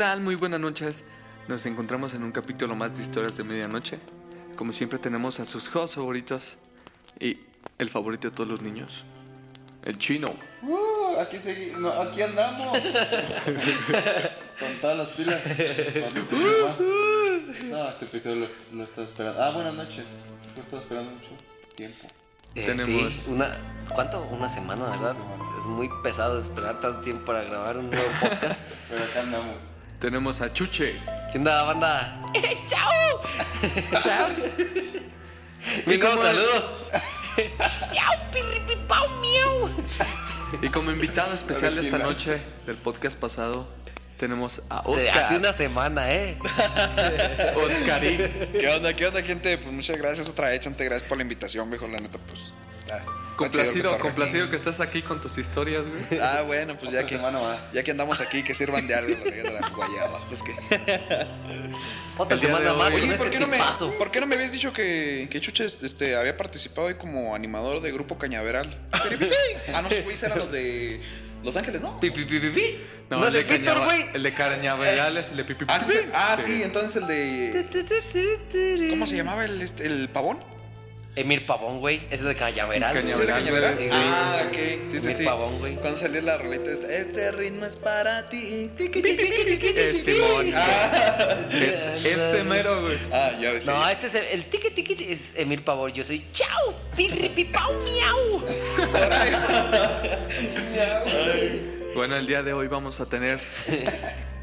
tal? Muy buenas noches. Nos encontramos en un capítulo más de Historias de Medianoche. Como siempre tenemos a sus hosts favoritos y el favorito de todos los niños, el chino. Uh, aquí, segui- no, aquí andamos. Con todas las pilas. Poquito más. No, este episodio lo, lo estaba esperando. Ah, buenas noches. Lo estaba esperando mucho tiempo. Eh, Tenemos- sí, una, ¿Cuánto? Una semana, ¿verdad? semana. Es muy pesado esperar tanto tiempo para grabar un nuevo podcast. Pero acá andamos. Tenemos a Chuche. ¿Qué onda, banda? ¡Chao! Y Mi como- saludo. ¡Chao, pirripipau, miau! Y como invitado especial de esta noche del podcast pasado, tenemos a De hace Oscar. una semana, ¿eh? Oscarín. ¿Qué onda, qué onda, gente? Pues muchas gracias otra vez, Chante. Gracias por la invitación, viejo. La neta, pues. ah, Complacido, complacido que estás aquí con tus historias, güey. Ah, bueno, pues ya que, ya que andamos aquí, que sirvan de algo los de la guayaba. Pues que. Otra semana más hoy- Oye, ¿por qué, no me. ¿por qué no me habías dicho que, que Chuches este, había participado ahí como animador de Grupo Cañaveral? ah, no, esos güeyes eran los de Los Ángeles, ¿no? Pi, pi, pi, pi, pi. No, No, el, es de Víctor, güey. el de Cañaverales, el de Pipi. Ah, sí, sí. ah, sí, entonces el de. ¿Cómo se llamaba el, este, el pavón? Emir Pavón, güey. Ese de Cañaveral. Cañaveral. ¿Sí, de Cañaveral? Sí. Ah, ok. Sí, sí, Emir sí. Pavón, güey. Cuando salió la rolita esta, este ritmo es para ti. Pi, pi, pi, Es Simón. pi. Es ese mero, güey. Ah, ya decía. No, ese es el, el tiqui tiqui es Emir Pavón. Yo soy chao, pirripipau, miau. Bueno, el día de hoy vamos a tener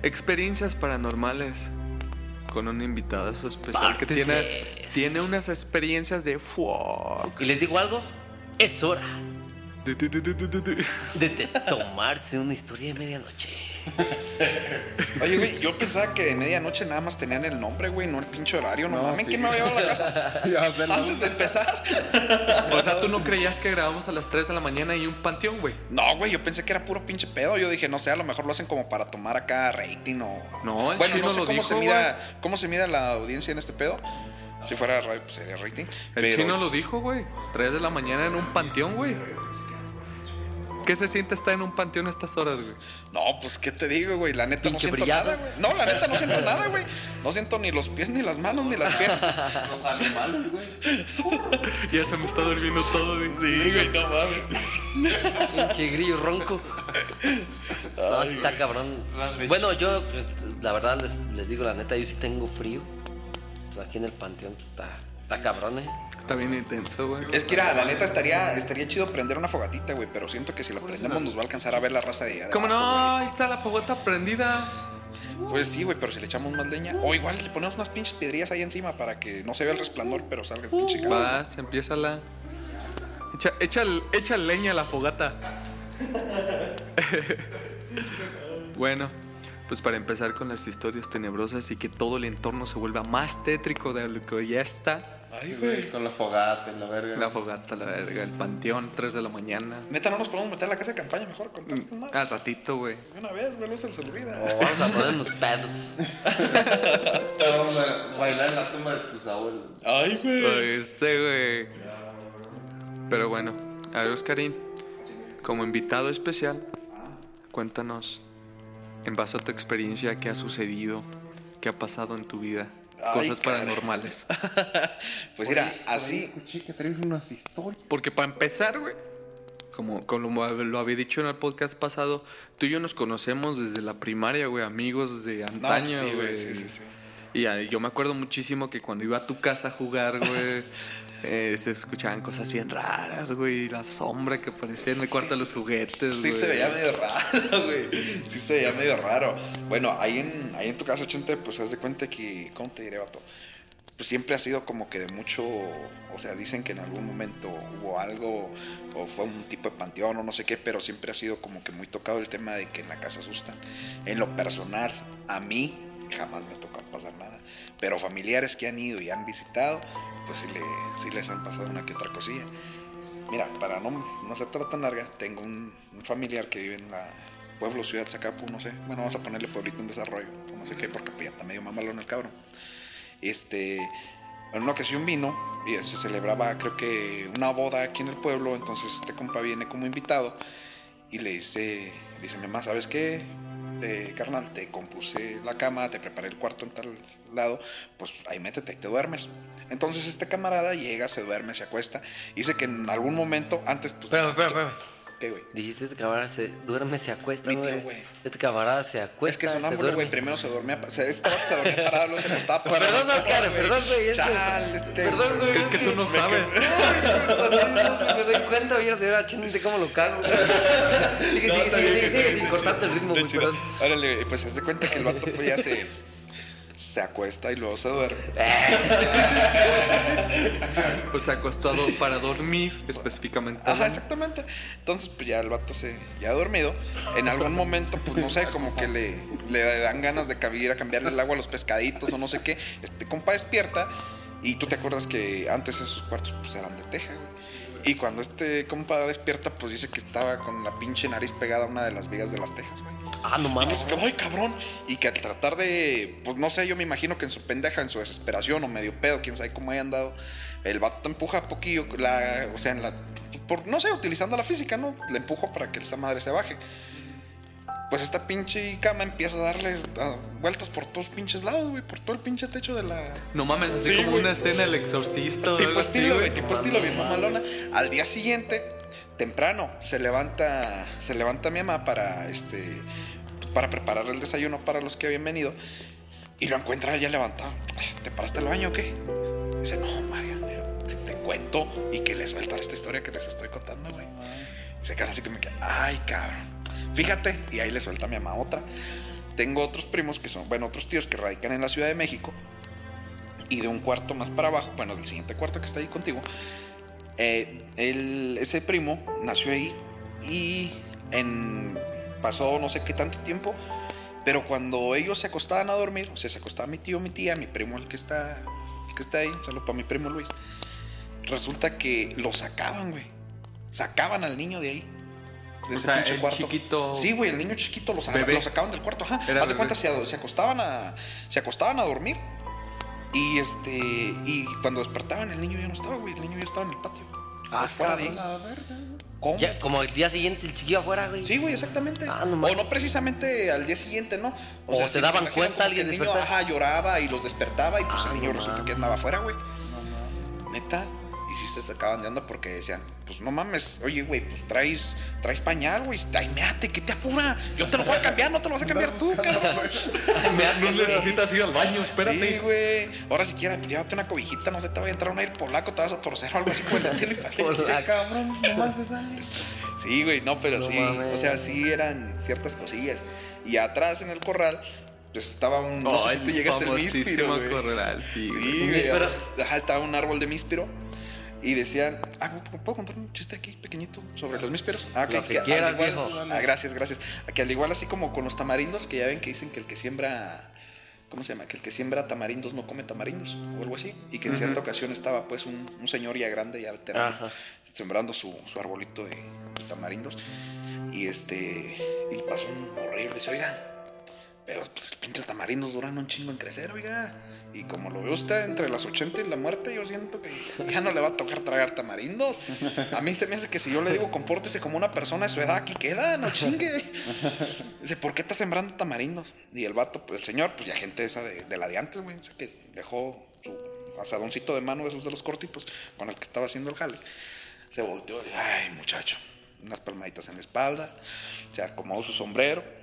experiencias paranormales con un invitado especial que tiene, tres. tiene unas experiencias de fuck. Y les digo algo, es hora de te- tomarse una historia de medianoche. Oye, güey, yo pensaba que de medianoche nada más tenían el nombre, güey, no el pinche horario. No, No, mames, sí. ¿quién me había llevado a la casa? Antes de empezar. O sea, tú no creías que grabamos a las 3 de la mañana y un panteón, güey. No, güey, yo pensé que era puro pinche pedo. Yo dije, no sé, a lo mejor lo hacen como para tomar acá rating o. No, el bueno, chino no sé lo cómo dijo, se mida, cómo se mida la audiencia en este pedo. Si fuera radio, pues sería rating. El pero- chino lo dijo, güey. 3 de la mañana en un panteón, güey. ¿Qué se siente estar en un panteón a estas horas, güey? No, pues, ¿qué te digo, güey? La neta no Pinche siento brillazo. nada, güey. No, la neta no siento nada, güey. No siento ni los pies, ni las manos, ni las piernas. Los animales, güey. Ya se me está durmiendo todo, güey. Sí, güey, no mames. Pinche grillo ronco. No, sí está cabrón. Bueno, yo, eh, la verdad, les, les digo la neta, yo sí tengo frío. Pues aquí en el panteón pues, está, Está cabrón, eh. Está bien intenso, güey. Es que, mira, la neta estaría, estaría chido prender una fogatita, güey, pero siento que si la prendemos nos va a alcanzar a ver la raza de allá. ¿Cómo no? Ahí está la fogata prendida. Pues sí, güey, pero si le echamos más leña. O igual le ponemos unas pinches piedrillas ahí encima para que no se vea el resplandor, pero salga el pinche calor. Vas, empieza la. Echa, echa, echa leña a la fogata. bueno, pues para empezar con las historias tenebrosas y que todo el entorno se vuelva más tétrico de lo que ya está. Ay, Güey. Con la fogata, la verga. La fogata, la verga, el panteón, 3 de la mañana. Neta, no nos podemos meter a la casa de campaña mejor con tantas madres. Al ratito, güey. Una vez, güey, no se les olvida. Vamos a ponernos pedos. Vamos a bailar en la tumba de tus abuelos. Ay, güey. Este, güey. Pero bueno, a ver, Oscarín, como invitado especial, cuéntanos, en base a tu experiencia, qué ha sucedido, qué ha pasado en tu vida, cosas paranormales. Pues mira, así. Escuché que traes unas historias. Porque para empezar, güey, como, como lo había dicho en el podcast pasado, tú y yo nos conocemos desde la primaria, güey, amigos de No, antaño, sí, güey. Sí, sí, sí. Y ah, yo me acuerdo muchísimo que cuando iba a tu casa a jugar, güey, eh, se escuchaban cosas bien raras, güey. La sombra que aparecía en el cuarto de los juguetes, Sí güey. se veía medio raro, güey. Sí se veía medio raro. Bueno, ahí en, ahí en tu casa, Chente, pues haz de cuenta que, ¿cómo te diré, vato? Pues siempre ha sido como que de mucho, o sea, dicen que en algún momento hubo algo, o fue un tipo de panteón o no sé qué, pero siempre ha sido como que muy tocado el tema de que en la casa asustan. En lo personal, a mí jamás me toca pasar nada. Pero familiares que han ido y han visitado, pues sí, le, sí les han pasado una que otra cosilla. Mira, para no, no hacértela tan larga, tengo un, familiar que vive en la pueblo, ciudad, Zacapu, no sé. Bueno, vamos a ponerle pueblito en desarrollo, no sé qué, porque pues, ya está medio mamalón el cabrón. Este, en una ocasión vino y se celebraba, creo que, una boda aquí en el pueblo. Entonces, este compa viene como invitado y le dice, dice, mi mamá, ¿sabes qué? Eh, carnal, te compuse la cama, te preparé el cuarto en tal lado, pues ahí métete y te duermes. Entonces este camarada llega, se duerme, se acuesta. Dice que en algún momento antes, pues... Espérame, espérame. ¿Qué, güey? Dijiste este camarada se duerme, se acuesta, Mi tío, güey. Este camarada se acuesta, Es que duerme. güey, primero se dormía, o sea, este se dormía parado, luego se acostaba parado. Perdón, Oscar, perdón, güey. es que- Chal, este... Perdón, güey. Es que tú no me sabes. me doy cuenta, voy a señora chente cómo lo cago. Sigue, sigue, sigue, sigue, sigue, sin cortarte el ritmo, De güey, perdón. Órale, pues se hace cuenta que el vato pues ya se, se acuesta y luego se duerme. Pues se acostó a do- para dormir, específicamente. Ajá, exactamente. Entonces, pues ya el vato se ya ha dormido. En algún momento, pues no sé, como que le, le dan ganas de ir a cambiarle el agua a los pescaditos o no sé qué. Este compa despierta y tú te acuerdas que antes esos cuartos pues eran de teja, güey. Y cuando este compa despierta, pues dice que estaba con la pinche nariz pegada a una de las vigas de las tejas, güey. Ah, no mames. Ay, cabrón. Y que al tratar de, pues no sé, yo me imagino que en su pendeja, en su desesperación o medio pedo, quién sabe cómo haya andado, el vato te empuja poquillo, la, o sea, en la, por, no sé, utilizando la física, ¿no? Le empujo para que esa madre se baje. Pues esta pinche cama empieza a darle vueltas por todos pinches lados, güey, por todo el pinche techo de la, No mames, así Sí, como güey. una escena del exorcista Tipo algo así, estilo, güey, güey. tipo estilo bien mamalona. Al día siguiente, temprano, se levanta, se levanta mi mamá para este para preparar el desayuno para los que habían venido y lo encuentra ya levantado. ¿Te paraste al baño o qué? Dice, no, María, te, cuento y que les suelta esta historia que les estoy contando, güey. Se queda así que me queda, ay, cabrón. Fíjate, y ahí le suelta a mi mamá otra. Tengo otros primos que son, bueno, otros tíos que radican en la Ciudad de México y de un cuarto más para abajo, bueno, del siguiente cuarto que está ahí contigo, eh, ese primo nació ahí y en, pasó no sé qué tanto tiempo, pero cuando ellos se acostaban a dormir, o sea, se acostaba mi tío, mi tía, mi primo, el que está, el que está ahí, saludo para mi primo Luis, resulta que lo sacaban, güey. Sacaban al niño de ahí. de O ese sea, pinche el cuarto. chiquito- Sí, güey, el niño chiquito lo, saca- lo sacaban del cuarto, ajá. Era Haz de cuenta, se, se acostaban a. Se acostaban a dormir. Y este. Y cuando despertaban, el niño ya no estaba, güey. El niño ya estaba en el patio. Ah, fuera de ahí. cabrón. ¿Cómo? Ya, como el día siguiente el chiquillo afuera, güey. Sí, güey, exactamente. Ah, no o no precisamente al día siguiente, ¿no? O se daban cuenta, alguien el niño, despertaba. ajá, lloraba y los despertaba y pues Ah, el niño no resulta que andaba afuera, güey. Neta. Sí se sacaban de onda porque decían, pues no mames, oye, güey, pues traes, traes pañal, güey, ay, meate, ¿qué te apura? Yo te lo voy a cambiar, no te lo vas a cambiar tú, cabrón. No necesitas ir al baño, espérate. Sí, güey. Ahora si quieres, pues llévate una cobijita, no sé, te va a entrar un aire polaco, te vas a torcer o algo así por el estilo. y pa' que- Polaco. Cabrón, nomás te sale. Sí, güey, no, pero No sí. mames. O sea, sí eran ciertas cosillas. Y atrás en el corral, pues estaba un. No sé si tú llegaste al míspiro, corral, sí. güey. Sí, ¿Un güey. míspero? Ajá, estaba un árbol de míspiro. Y decían, ah, ¿puedo- ¿puedo contar un chiste aquí pequeñito sobre los mísperos? Ah, Lo que al quieras, igual- viejo. Ah, gracias, gracias. Que al igual así como con los tamarindos, que ya ven que dicen que el que siembra, ¿cómo se llama? Que el que siembra tamarindos no come tamarindos o algo así. Y que en cierta ocasión estaba pues un, un señor ya grande, ya veterano, Ajá. sembrando su, su arbolito de tamarindos. Y este, y pasó un horrible, dice, oiga, pero pues los pinches tamarindos duran un chingo en crecer, oiga. Y como lo ve usted entre las 80 y la muerte, yo siento que ya no le va a tocar tragar tamarindos. A mí se me hace que si yo le digo compórtese como una persona de su edad, aquí queda, no chingue. Dice, ¿por qué está sembrando tamarindos? Y el vato, pues el señor, pues ya gente esa de, de la de antes, güey, que dejó su asadoncito de mano, esos de los cortitos, con el que estaba haciendo el jale. Se volteó y, ay, muchacho, unas palmaditas en la espalda, se acomodó su sombrero,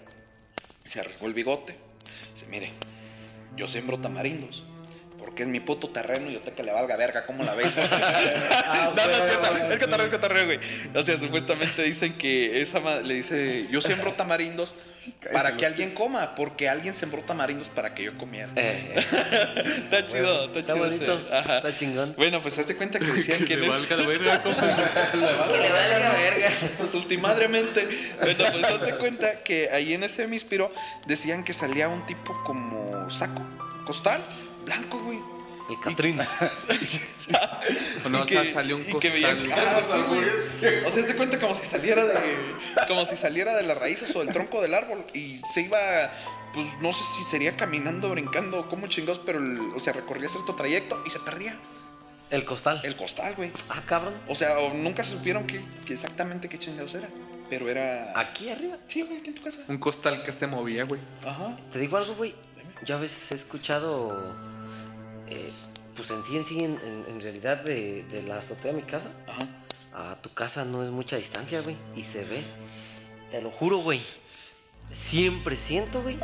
se arriesgó el bigote. Dice, mire, yo siembro tamarindos. Porque es mi puto terreno y yo tengo que le valga verga, ¿cómo la ves? no, no es cierto, es que es cotorreo, güey. O sea, supuestamente dicen que esa le dice, yo siembro tamarindos para que alguien coma, porque alguien sembró tamarindos para que yo comiera. Eh, está chido, está, Está chido. bonito. Ajá. está chingón. Bueno, pues hace cuenta que decían que, Que le valga la verga, compa. que le vale la verga. Pues ultimadremente. Bueno, pues hace cuenta que ahí en ese mispiro decían que salía un tipo como saco, costal, blanco, güey. El Catrín. No, o sea, que- salió un que costal. Ah. O sea, se cuenta como si saliera de como si saliera de las raíces o del tronco del árbol y se iba pues no sé si sería caminando, brincando, como chingados, pero el- o sea, recorría cierto trayecto y se perdía El costal. el costal, güey. Ah, cabrón. O sea, o nunca supieron qué, qué exactamente qué chingados era, pero era Aquí arriba. Sí, güey, aquí en tu casa. Un costal que se movía, güey. Ajá. Te digo algo, güey. Yo a veces he escuchado. Eh, pues en sí, en sí, en, en- en realidad, de, de la azotea de mi casa Ajá. a tu casa no es mucha distancia, güey. Y se ve. Te lo juro, güey. Siempre siento, güey,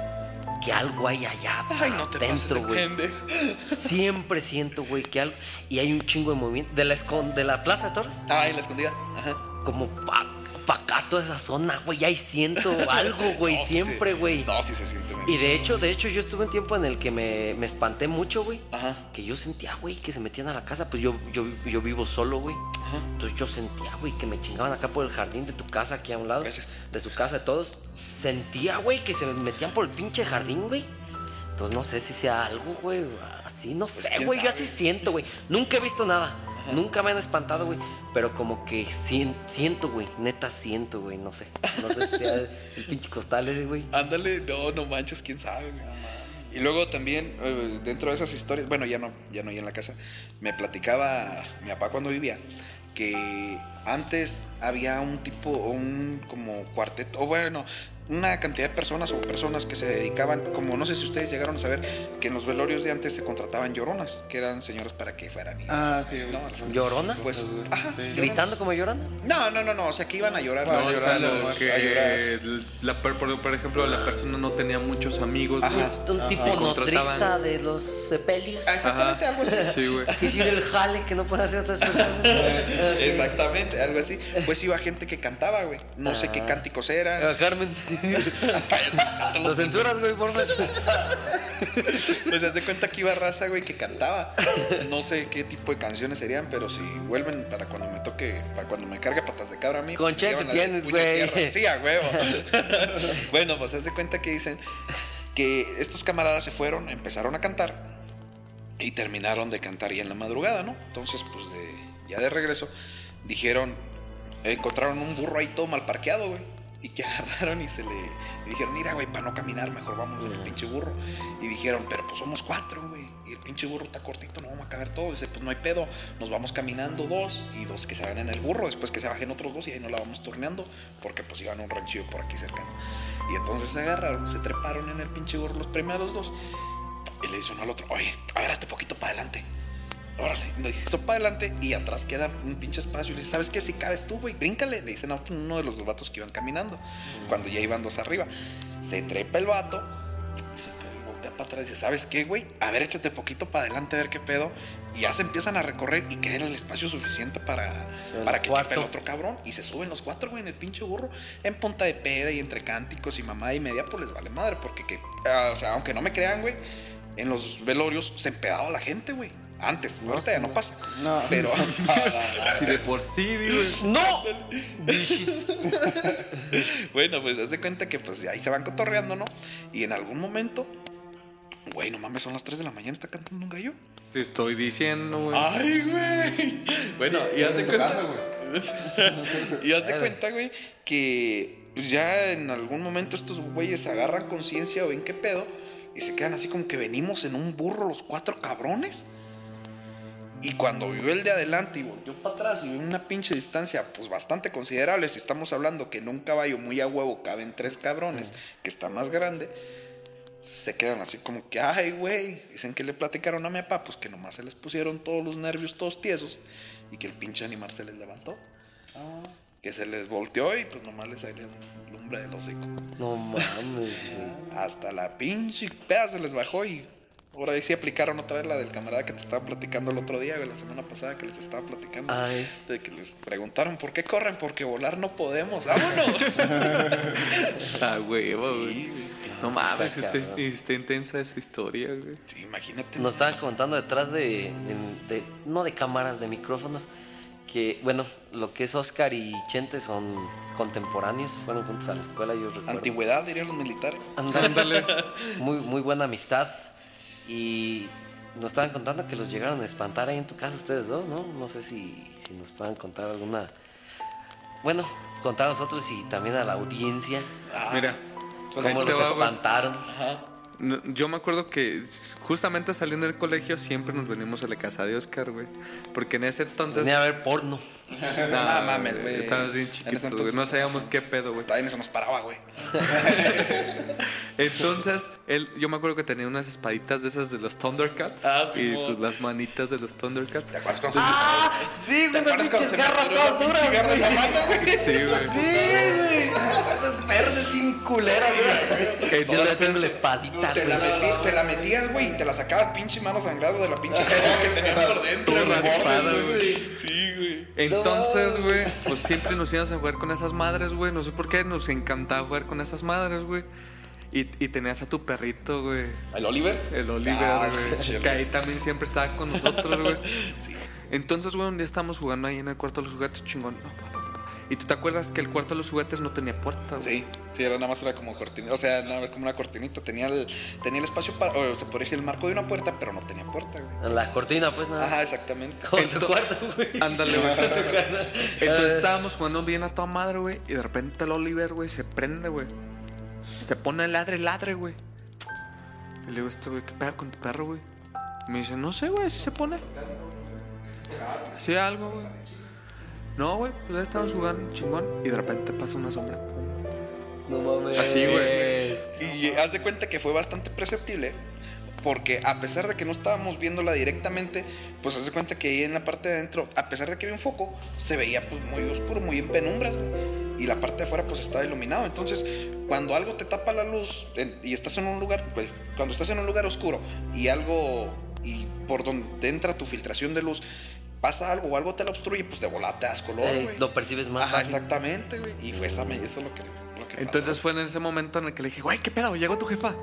que algo hay allá Ay, no te pases de dentro, güey. Siempre siento, güey, que algo. Y hay un chingo de movimiento. De la, escon- de la Plaza de Toros, Ay, la escondida. Ajá. como pa, pa acá, toda esa zona, güey. Ahí siento algo, güey. No, sí siempre, se- güey. No, sí se siente. Y de hecho, de hecho, yo estuve un tiempo en el que me, me espanté mucho, güey. Ajá. Que yo sentía, güey, que se metían a la casa. Pues yo, yo, yo vivo solo, güey. Ajá. Entonces yo sentía, güey, que me chingaban acá por el jardín de tu casa, aquí a un lado. Gracias. De su casa, de todos. Sentía, güey, que se me metían por el pinche jardín, güey. Entonces no sé si sea algo, güey. Así, no Pues, sé, güey. Yo así siento, güey. Nunca he visto nada. Nunca me han espantado, güey. Pero como que sien- siento, güey. Neta siento, güey. No sé. No sé si sea el, pinche costal ese, güey. Ándale, no, no manches, quién sabe, güey. Y luego también, eh, dentro de esas historias, bueno, ya no, ya no ahí en la casa, me platicaba mi papá cuando vivía que antes había un tipo, un como cuarteto, o bueno, una cantidad de personas o personas que se dedicaban, como no sé si ustedes llegaron a saber, que en los velorios de antes se contrataban lloronas, que eran señoras para que fueran y... Ah, sí. No. ¿Lloronas? Pues, ajá, Sí. lloronas. ¿Gritando como llorando? No, no, no, no, o sea, que iban a llorar. No, a o llorar, sea, a lo llorar, a que llorar. la, por, por ejemplo, la persona no tenía muchos amigos, güey. Ajá. Un tipo contrataban- de los sepelios. Ah, Exactamente, algo así. Sí, güey. Hicieron el jale que no pueden hacer otras personas. Exactamente, algo así. Pues iba gente que cantaba, güey. No sé qué Ah. cánticos Ah, eran. Carmen. Lo censuras, güey, por favor. Pues haz de cuenta que iba raza, güey, que cantaba. No sé qué tipo de canciones serían, pero si vuelven para cuando me toque, para cuando me cargue patas de cabra a mí. Con pues, Che llevan que la de tienes, güey. Sí, a huevo. bueno, pues haz de cuenta que dicen que estos camaradas se fueron, empezaron a cantar y terminaron de cantar ya en la madrugada, ¿no? Entonces, pues de, ya de regreso, dijeron, encontraron un burro ahí todo mal parqueado, güey. Y que agarraron y se le y dijeron, mira, güey, para no caminar, mejor vamos en el pinche burro. Y dijeron, pero pues somos cuatro, güey. Y el pinche burro está cortito, no vamos a caber todos. Dice, pues no hay pedo, nos vamos caminando dos y dos que se van en el burro, después que se bajen otros dos y ahí no la vamos torneando, porque pues iban a un ranchillo por aquí cercano. Y entonces se agarraron, se treparon en el pinche burro los primeros dos. Y le dice uno al otro, oye, a ver, poquito para adelante. Órale, nos hizo para adelante y atrás queda un pinche espacio. Y le dice, ¿sabes qué? Si cabes tú, güey, bríncale. Le dicen a uno de los dos vatos que iban caminando, cuando ya iban dos arriba. Se trepa el vato y se cae, voltea para atrás y dice, ¿sabes qué, güey? A ver, échate poquito para adelante a ver qué pedo. Y ya se empiezan a recorrer y queda el espacio suficiente para, El para que cuarto. el otro cabrón. Y se suben los cuatro, güey, en el pinche burro. En punta de peda y entre cánticos y mamá y media, pues les vale madre. Porque, que, ah, o sea, aunque no me crean, güey, en los velorios se empedaba la gente, güey. Antes, ahorita ya no pasa. No. Pero, Si de por sí, güey. ¡No! bueno, pues haz de cuenta que pues ahí se van cotorreando, ¿no? Y en algún momento, güey, no mames, son las 3 de la mañana, está cantando un gallo. Te estoy diciendo, güey. Ay, güey. Bueno, y haz de cuenta. casa, güey. y haz de cuenta, güey, que pues, ya en algún momento estos güeyes agarran conciencia o ven qué pedo y se quedan así como que venimos en un burro los cuatro cabrones. Y cuando vio el de adelante y volteó para atrás y vio una pinche distancia, pues bastante considerable, si estamos hablando que en un caballo muy a huevo caben tres cabrones, que está más grande, se quedan así como que, ay, güey, dicen que le platicaron a mi papá, pues que nomás se les pusieron todos los nervios todos tiesos y que el pinche animal se les levantó. Que se les volteó y pues nomás les salió lumbre del hocico. No mames. Hasta la pinche peda se les bajó y ahora ahí sí aplicaron otra vez la del camarada que te estaba platicando el otro día, la semana pasada que les estaba platicando. Ay. De que les preguntaron por qué corren, porque volar no podemos. ¡Vámonos! Ah, güey. Sí. No mames, Está está, está intensa esa historia, güey. Sí, imagínate. Nos estaban contando detrás de, de- de- no de cámaras, de micrófonos, que, bueno, lo que es Oscar y Chente son contemporáneos, fueron juntos a la escuela, yo recuerdo. Antigüedad, dirían los militares. Ándale. Muy, muy buena amistad. Y nos estaban contando que los llegaron a espantar ahí en tu casa ustedes dos, ¿no? No sé si, si nos puedan contar alguna... Bueno, contar a nosotros y también a la audiencia Mira, cómo los espantaron. Yo me acuerdo que justamente saliendo del colegio siempre nos venimos a la casa de Oscar, güey. Porque en ese entonces. Venía a ver porno. No, Ah, mames, güey. Estábamos bien chiquitos, güey. No sabíamos qué pedo, güey. Todavía no se nos paraba, güey. Entonces, él, yo me acuerdo que tenía unas espaditas de esas de los Thundercats. Ah, Y Simón. sus, las manitas de los Thundercats. ¿Te acuerdas cuando ¡Ah! Sí, ¿Te unas pinches garras todas la duras. pinche garra en la mano, güey? Sí, güey. Sí, güey. Las verdes bien culeras, güey. Yo le Entonces- tengo la espadita, Te la, güey. metí- te la metías, güey, y te la sacabas pinche mano sangrado de la pinche cara que tenías por dentro. Güey. raspada, güey. Sí, güey. Entonces, güey, pues siempre nos íbamos a jugar con esas madres, güey. No sé por qué, nos encantaba jugar con esas madres, güey. Y, y tenías a tu perrito, güey. ¿El Oliver? El Oliver, Ah, güey. que ahí también siempre estaba con nosotros, güey. Entonces, güey, un día estábamos jugando ahí en el cuarto de los juguetes, chingón. No. Y tú te acuerdas que el cuarto de los juguetes no tenía puerta, güey. Sí, sí, era nada más era como cortinita, o sea, nada más como una cortinita, tenía el, tenía el espacio para, o se podría decir el marco de una puerta, pero no tenía puerta, güey. La cortina, pues nada. Ajá, exactamente. Como tu Ento- cuarto, güey. Ándale, güey. Entonces estábamos jugando bien a toda madre, güey. Y de repente el Oliver, güey, se prende, güey. Se pone ladre, ladre, güey. Y le digo, este, güey, ¿qué pedo con tu perro, güey? Y me dice, no sé, güey, así se pone. Sí, algo, güey. No, güey, pues ahí estábamos jugando chingón. Y de repente pasa una sombra. pum. No mames. Así, güey. Y haz de cuenta que fue bastante perceptible, porque a pesar de que no estábamos viéndola directamente, pues haz de cuenta que ahí en la parte de adentro, a pesar de que había un foco, se veía pues muy oscuro, muy en penumbras, güey. Y la parte de afuera pues estaba iluminado. Entonces, cuando algo te tapa la luz en- y estás en un lugar, pues, cuando estás en un lugar oscuro y algo, y por donde entra tu filtración de luz, pasa algo o algo te la obstruye, pues de volada te das color, Eh, güey. lo percibes más Ajá, fácil. exactamente, güey. Y fue esa, eso es lo que, lo que Entonces pasó. fue en ese momento en el que le dije, güey, ¿qué pedo? Llegó tu jefa.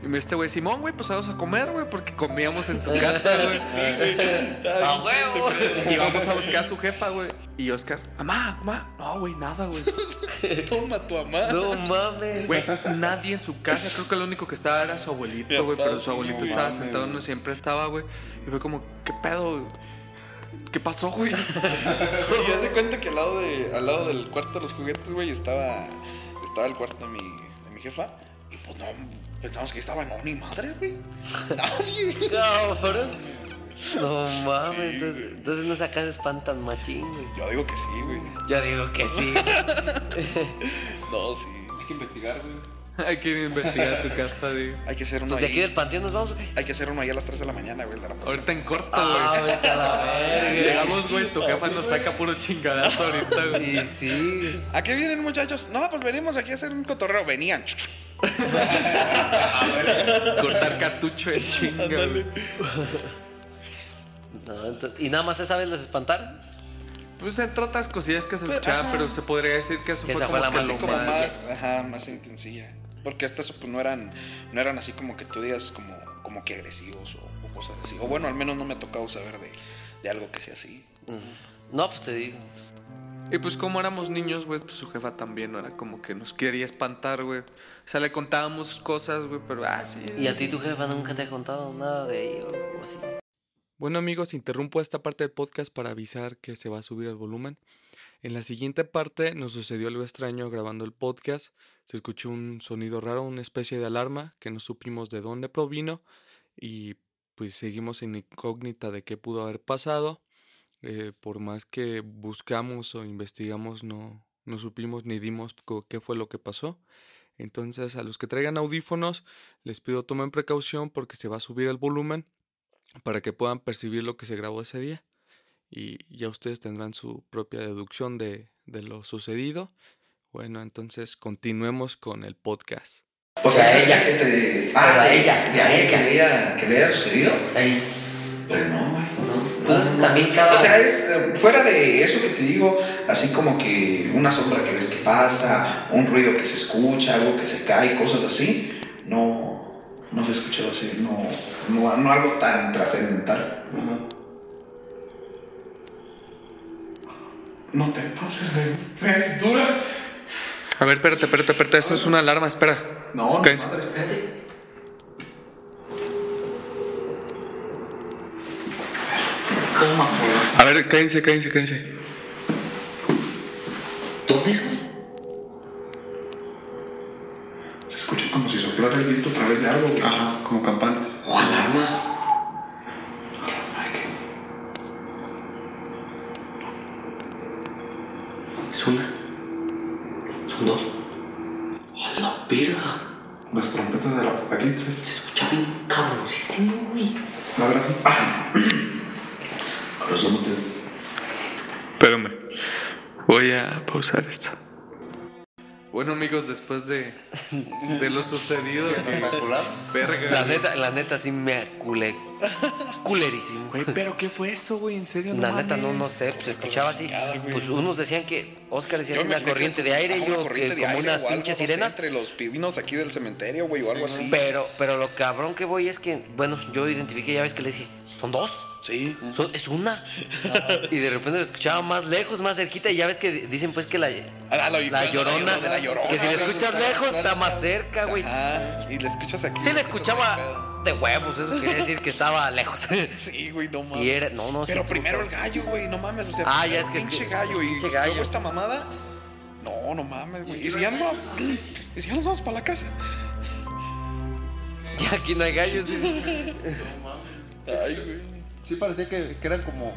Y me dice este güey, Simón, güey, pues vamos a comer, güey, porque comíamos en su casa, güey. ¡A huevo! Y vamos a buscar a su jefa, güey. Y Oscar, mamá, mamá. No, güey, nada, güey. Toma tu mamá. No mames. Güey, nadie en su casa. Creo que lo único que estaba era su abuelito, güey. Pero su abuelito estaba sentado, no siempre estaba, güey. Y fue como, ¿qué pedo? ¿Qué pasó, güey? Y hace cuenta que al lado, de, al lado del cuarto de los juguetes, güey, estaba, estaba el cuarto de mi, de mi jefa. Y pues no, pensamos que estaba, no, ni madre, güey. Nadie. Cabrón. No mames. entonces, entonces en esa casa espantan machín, güey. Yo digo que sí, güey. Yo digo que sí. No, sí. Hay que investigar, güey. Hay que ir a investigar tu casa, digo. Hay que hacer uno Pues de aquí ahí. del panteón nos vamos, ¿o qué? Hay que hacer uno ahí a las 3 de la mañana, güey. de la. Ahorita en corto, Ah, güey. vete a la verga. Llegamos, güey, tu jefa nos saca puro chingadazo ahorita, güey. Y sí. ¿A qué vienen, muchachos? No, pues venimos aquí a hacer un cotorreo. Venían. Cortar cartucho de chinga, güey. No, entonces, ¿Y nada más esa vez les espantaron? Pues entre otras cosillas que se escuchaban, pero se podría decir que eso Que fue como fue la que más lo como más... más, ajá, más intensilla. Porque estas pues no eran, no eran así como que tú digas como, como que agresivos o, o cosas así. O bueno, al menos no me ha tocado saber de, de algo que sea así. No, pues te digo. Y pues como éramos niños, güey, pues su jefa también no era como que nos quería espantar, güey. O sea, le contábamos cosas, güey, pero ah, sí. ¿Y a ti tu jefa nunca te ha contado nada de ahí o así? Bueno amigos, interrumpo esta parte del podcast para avisar que se va a subir el volumen. En la siguiente parte nos sucedió algo extraño grabando el podcast. Se escuchó un sonido raro, una especie de alarma que no supimos de dónde provino y pues seguimos en incógnita de qué pudo haber pasado. Eh, por más que buscamos o investigamos no, no supimos ni dimos qué fue lo que pasó. Entonces a los que traigan audífonos les pido tomen precaución porque se va a subir el volumen para que puedan percibir lo que se grabó ese día y ya ustedes tendrán su propia deducción de, de lo sucedido. Bueno, entonces continuemos con el podcast. O sea, ella que te. Ah, de ella, de a ella, que le haya, que le haya sucedido. Ahí. Pues no, güey. ¿no? Pues también cada. O sea, es eh, fuera de eso que te digo, así como que una sombra que ves que pasa, un ruido que se escucha, algo que se cae, cosas así, no, no se escuchó así, no, no, no algo tan trascendental. No te pases de verdura. A ver, espérate, espérate, espérate, esa es una alarma, espera. No, no, Cállense. madre. ¿Cómo? A ver, cállense, cállense, cállense. ¿Dónde es, güey? Se escucha como si soplara el viento a través de algo. Ajá, como campanas. ¿O alarma? Ay, qué- Es una. Son dos. ¡A la verga! Las trompetas del apocalipsis. Se escucha bien cabroncísimo, güey. ¿No habrá así? Ah. Ahora solo te. Espérame. Voy a pausar esto. Bueno amigos, después de, de lo sucedido, que- verga. La neta, la neta sí me culé. Culerísimo. Güey, pero ¿qué fue eso, güey? ¿En serio? La neta no, no sé, pues se escuchaba así. Pues unos decían que Oscar decía que una corriente de aire, yo una corriente que de como aire unas pinches no sé, sirenas. entre los pinos aquí del cementerio, güey, o algo así. Pero, pero lo cabrón que voy es que, bueno, yo identifiqué, ya ves que le dije, son dos. Sí. Son- es una. Y de repente lo escuchaba más lejos, más cerquita. Y ya ves que dicen pues que la, Ah, la- la, la llorona, la llorona, que si la escuchas lejos está más cerca, güey. Ajá. Y le escuchas aquí. Sí la escuchaba de huevos, eso quiere decir que estaba lejos. Sí, güey, no mames. Sí era- no, no, Pero primero el gallo, güey, no mames. O sea, Ah, ya es que pinche gallo y luego esta mamada. No, no mames, güey. ¿Y si ya no, ¿y si ya nos vamos para la casa? Ya aquí no hay gallos, dice. Ay, güey. Sí parecía que, que eran como,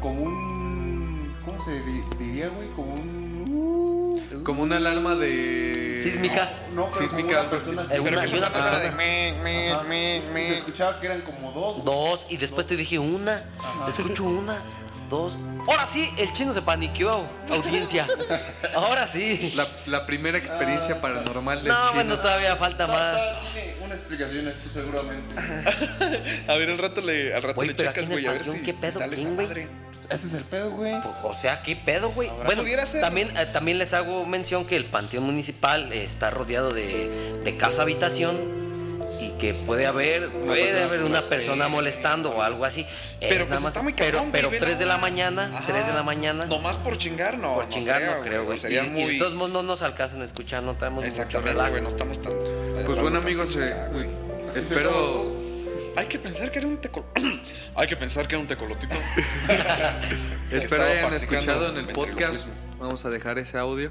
como un, ¿cómo se di- diría, güey? Como un... Como una alarma de... Sísmica. No, pero Sísmica, una pero sí. persona Eh, una- una de me, me, Ajá. me, Y Se me. escuchaba que eran como dos. Dos, y después te dije una. Escucho una, dos. Ahora sí, el chino se paniqueó, audiencia. Ahora sí. La, la primera experiencia paranormal del No, chino. bueno, todavía falta más. Una explicación esto seguramente. A ver, al rato le, al rato Güey, le checas, güey, a ver si, sale esa madre. Ese es el pedo, güey. O sea, ¿qué pedo, güey? Bueno, Pudiera ser. también, eh, también les hago mención que el panteón municipal está rodeado de, de casa habitación y que puede haber, puede haber una persona molestando o algo así. Es Pero nada pues más- está muy pero, cabrón, pero ve 3 de la mañana, Ajá. 3 de la mañana. Nomás por chingar, no. por chingar no creo, güey. Sería Y, y muy... de todos modos no nos alcanzan a escuchar, no tenemos mucho Exactamente, güey, no estamos tan... Pues bueno amigos, eh, espero... Hay que pensar que era un tecol... Hay que pensar que era un tecolotito. Espero hayan escuchado en el podcast. Vamos a dejar ese audio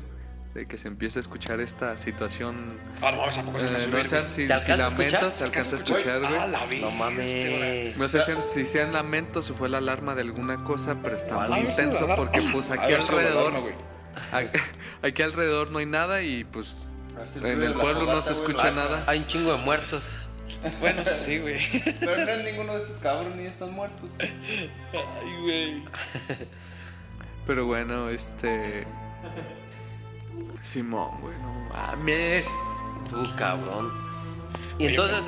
de que se empiece a escuchar esta situación. Ah, no mames, ¿a poco se va a Eh, subir, no güey? si, ¿Se alcanza si lamentos, se alcanza a escuchar, Ah, güey. la. No mames. No sé si, si sean lamentos o fue la alarma de alguna cosa, pero está muy Ah, ¿viste la intenso porque pues aquí ¿viste la alrededor, alarma, güey? aquí alrededor no hay nada y pues si En el pueblo no se escucha nada. Hay un chingo de muertos. Bueno, sí, güey. Pero no es ninguno de estos cabrones ni están muertos. Ay, güey. Pero bueno, este. Simón, güey, no mames. Tú, cabrón. Y entonces,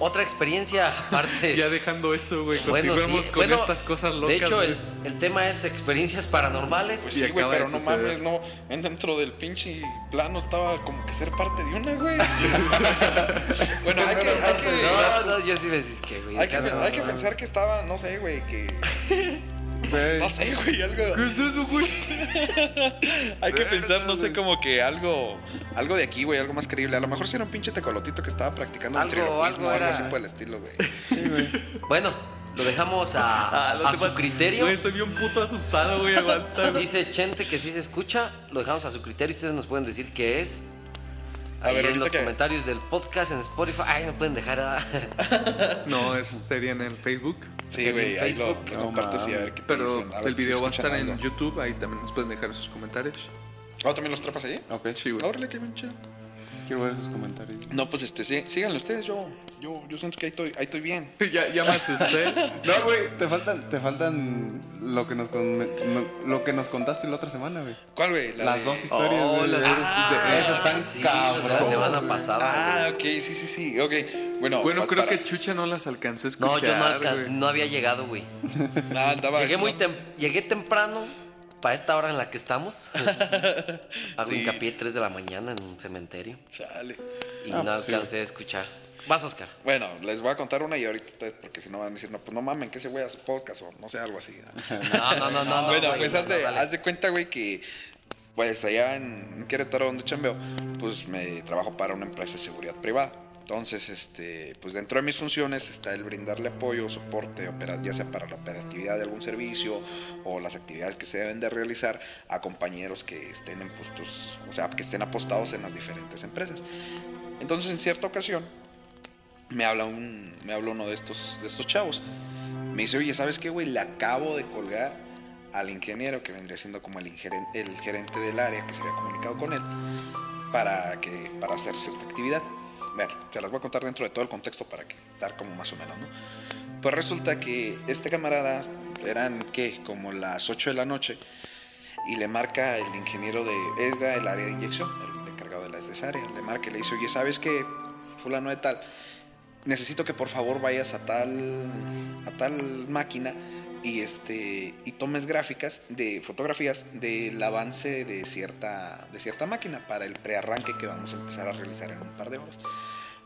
otra experiencia aparte. Ya dejando eso, güey, Bueno, continuemos sí. con Bueno, estas cosas locas. De hecho, el, el tema es experiencias paranormales. Pues sí, güey, pero no mames, no. en- Dentro del pinche plano estaba como que ser parte de una, güey. bueno, hay que, hay que, no, no, yo sí me decís que, güey. hay que, hay que pensar que estaba, no sé, güey, que. Güey. No sé, güey, algo. ¿Qué es eso, güey? Hay que pensar, no sé, como que algo. Algo de aquí, güey, algo más creíble. A lo mejor si era un pinche tecolotito que estaba practicando Algo- ventriloquismo o algo algo así por el estilo, güey. Bueno, lo dejamos a, Ah, no a su criterio. Güey, estoy bien puto asustado, güey, aguanta. güey. Dice Chente que sí se escucha, lo dejamos a su criterio. Ustedes nos pueden decir qué es. A Ahí ver, en los que- comentarios del podcast en Spotify. Ay, no pueden dejar. ah. No, es serie en el Facebook. Sí, güey, ahí lo que No compartes y a ver qué te Pero dicen, a ver el si video va a estar en. YouTube, ahí también nos pueden dejar sus comentarios. ¿Oh, también los trapas allí? Ok, Sí, güey. Órale, qué chido. Quiero ver sus comentarios. No, pues este, sí, síganlo ustedes, yo, yo, yo siento que ahí estoy, ahí estoy bien. ya, ya me asusté. No, güey, te faltan, te faltan lo que nos con- no- lo que nos contaste la otra semana, güey. ¿Cuál, güey? La Las de- dos historias, Oh, güey. las de- dos de- esas están Sí, cabrón. La semana pasada. Ah, güey. ok, sí, sí, sí, ok. Bueno, Bueno, pa- creo para- que Chucha no las alcanzó a No, yo no, alca- güey. no había llegado, güey. Andaba... Llegué muy tem- llegué temprano para esta hora en la que estamos. Hago Sí. hincapié 3 de la mañana en un cementerio Chale. y Ah, no pues sí. alcancé a escuchar. Vas, Oscar. Bueno, les voy a contar una y ahorita ustedes, porque si no van a decir, no, pues no mamen, que ese güey a su podcast o no sé, algo así. No, no, no, no. no, bueno, güey, pues no, haz de, dale. haz de cuenta, güey, que pues allá en Querétaro, donde chambeo, pues me trabajo para una empresa de seguridad privada. Entonces, este, pues dentro de mis funciones está el brindarle apoyo, soporte, ya sea para la operatividad de algún servicio o las actividades que se deben de realizar a compañeros que estén en puestos, o sea, que estén apostados en las diferentes empresas. Entonces, en cierta ocasión, me habla un, me habla uno de estos, de estos chavos. Me dice, oye, ¿sabes qué, güey? Le acabo de colgar al ingeniero que vendría siendo como el, gerente del área que se había comunicado con él para, que, para hacer cierta actividad. Bueno, te las voy a contar dentro de todo el contexto para que dar como más o menos, ¿no? Pues resulta que este camarada eran, ¿qué? Como las 8 de la noche y le marca el ingeniero de, es de el área de inyección, el encargado de, la, esa área, le marca y le dice, oye, ¿sabes qué? Fulano de tal, necesito que por favor vayas a tal, a tal máquina y este y tomes gráficas de fotografías del avance de cierta de cierta máquina para el prearranque que vamos a empezar a realizar en un par de horas.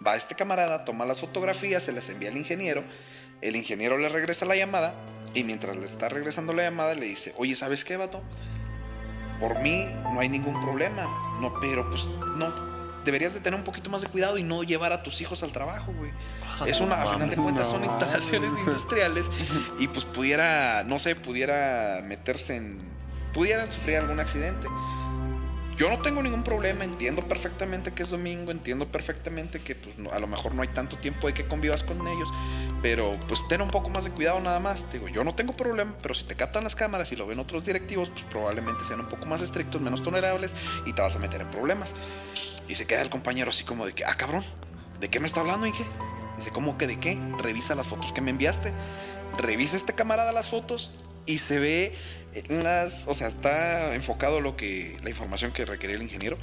Va este camarada, toma las fotografías, se las envía al ingeniero, el ingeniero le regresa la llamada y mientras le está regresando la llamada le dice, "Oye, ¿sabes qué, vato? Por mí no hay ningún problema, no, pero pues no deberías de tener un poquito más de cuidado y no llevar a tus hijos al trabajo, güey. Es una, a final de cuentas son No instalaciones industriales y pues pudiera, no sé, pudiera meterse en, pudieran sufrir algún accidente. Yo no tengo ningún problema, entiendo perfectamente que es domingo, entiendo perfectamente que pues a lo mejor no hay tanto tiempo de que convivas con ellos, pero pues ten un poco más de cuidado nada más. Te digo, yo no tengo problema, pero si te captan las cámaras y lo ven otros directivos, pues probablemente sean un poco más estrictos, menos tolerables y te vas a meter en problemas. Y se queda el compañero así como de que, ah, cabrón, ¿de qué me está hablando qué? Dice, ¿cómo que de qué? Revisa las fotos que me enviaste. Revisa este camarada las fotos y se ve las, o sea, está enfocado lo que, la información que requería el ingeniero.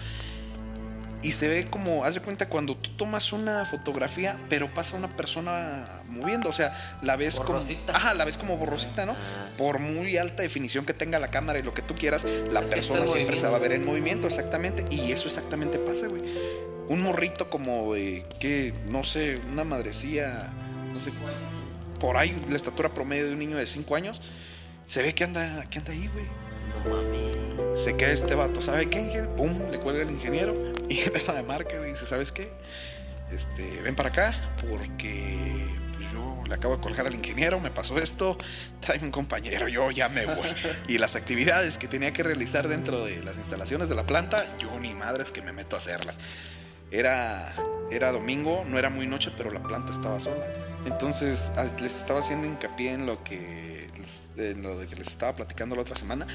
Y se ve como, haz de cuenta cuando tú tomas una fotografía, pero pasa una persona moviendo, o sea, la ves Borrosita. como, ajá, la ves como borrosita, ¿no? Ah. Por muy alta definición que tenga la cámara y lo que tú quieras, la Es persona siempre se va a ver en movimiento, exactamente, y eso exactamente pasa, güey. Un morrito como de, que, no sé, una madrecilla, no sé, por ahí la estatura promedio de un niño de 5 años, se ve que anda, que anda ahí, güey. No mames. Se queda este vato, ¿sabe qué? Pum, le cuelga el ingeniero y empieza a marca y dice, ¿sabes qué? Este, ven para acá porque pues, yo le acabo de colgar al ingeniero, me pasó esto, tráeme un compañero, yo ya me voy. y las actividades que tenía que realizar dentro de las instalaciones de la planta, yo ni madres que me meto a hacerlas. Era, era domingo, no era muy noche, pero la planta estaba sola. Entonces as- les estaba haciendo hincapié en lo que de lo de que les estaba platicando la otra semana,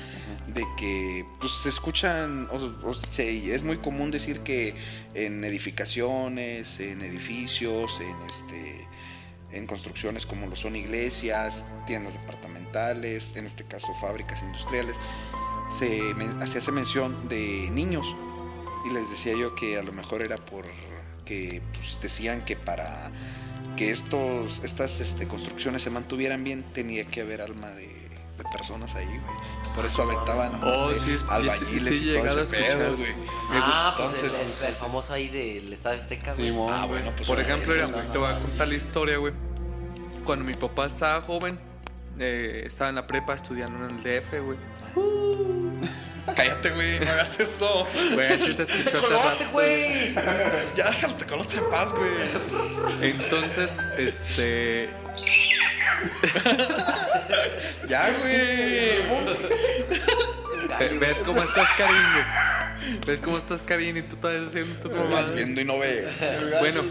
de que pues se escuchan, o, o se- es muy común decir que en edificaciones, en edificios, en este en construcciones como lo son iglesias, tiendas departamentales, en este caso fábricas industriales, se, se hace mención de niños. Y les decía yo que a lo mejor era por que pues, decían que para que estos, estas este, construcciones se mantuvieran bien tenía que haber alma de, de personas ahí, güey. Por eso aventaban no Oh, sé, sí, es- albañiles sí, sí, y todo ese escuchar. pedo, güey. Ah, pues el, Entonces- el- el famoso ahí del Estadio Azteca, güey. Ah, bueno, pues Por ejemplo, ¿no? te voy a contar la historia, güey. Cuando mi papá estaba joven, eh, estaba en la prepa estudiando en el DF, güey. Cállate, güey, no hagas eso. Güey, así se escuchó hace ¡Colote, rato. güey! ya déjalo, te conoces en paz, güey. Entonces, este. Ya, güey. ve- ¿Ves cómo estás, güey? ¿Ves cómo estás, Karin? Y tú estás haciendo tu mamá. Vas viendo y no ves. Bueno,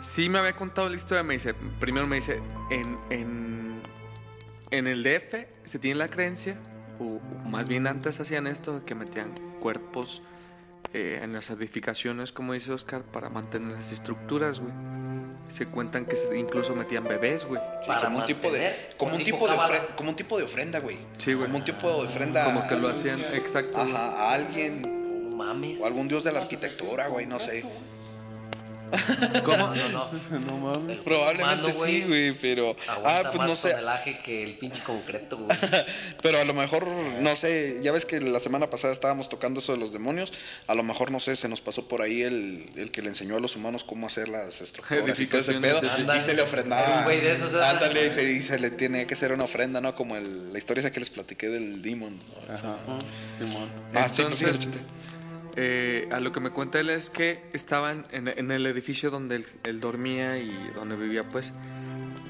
sí me había contado la historia. Me dice, primero me dice, en, en, en el DF se tiene la creencia, o, o más bien antes hacían esto, que metían cuerpos eh, en las edificaciones, como dice Oscar, para mantener las estructuras, güey. Se cuentan que se- incluso metían bebés, güey. Sí, como un tipo de como un tipo de como un tipo de ofrenda, güey. Sí, güey. Como un tipo de ofrenda. Como que lo hacían, exacto. Ajá, a alguien mames. o algún dios de la arquitectura, güey, no sé. ¿Cómo? No, no, no. No mames. Probablemente humano, sí, güey, pero Aguanta ah, pues más no sé, tonelaje que el pinche concreto, güey. pero a lo mejor no sé, ya ves que la semana pasada estábamos tocando eso de los demonios, a lo mejor no sé, se nos pasó por ahí el, el que le enseñó a los humanos cómo hacer las estructuras y todo ese pedo, sí, sí. y se le ofrendaba. un güey de esos, ¿verdad? Ándale, y se, y se le tiene que hacer una ofrenda, ¿no? Como el- la historia esa que les platiqué del demon. ¿no? Ajá. Simón. Ah, sí, pues, sí, échate. Eh, a lo que me cuenta él es que estaban en, en el edificio donde él, él dormía y donde vivía, pues,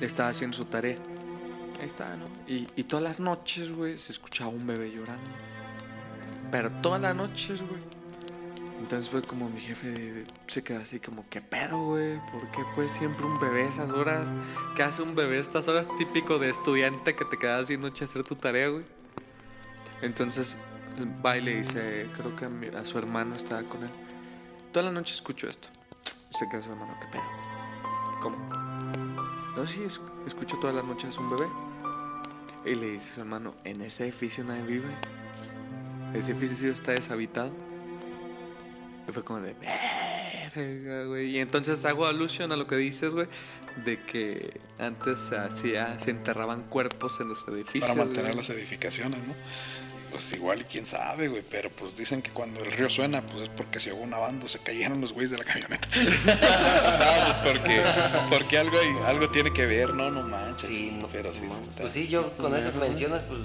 estaba haciendo su tarea. Ahí está, ¿no? Y, y todas las noches, güey, se escuchaba un bebé llorando. Pero todas las noches, güey. Entonces fue como mi jefe de- de- se queda así como, ¿qué pedo, güey? ¿Por qué pues siempre un bebé a esas horas? ¿Qué hace un bebé a estas horas típico de estudiante que te quedas bien noche a hacer tu tarea, güey? Entonces va y le dice, creo que a, mi- a su hermano estaba con él. Toda la noche escucho esto. Se queda su hermano, ¿qué pedo? ¿Cómo? No, sí, es- escucho toda la noche es un bebé. Y le dice a su hermano, en ese edificio nadie vive. Ese edificio está deshabitado. Y fue como de. Y entonces hago alusión a lo que dices, güey, de que antes se hacía, se enterraban cuerpos en los edificios. Para mantener las edificaciones, ¿no? Pues igual y quién sabe, güey, pero pues dicen que cuando el río suena, pues es porque se ahogó una banda, se cayeron los güeyes de la camioneta. no, pues porque, porque algo, hay- algo tiene que ver, no, no manches. Sí, no, pero sí, no, sí está. Pues sí, yo con eso que mencionas, pues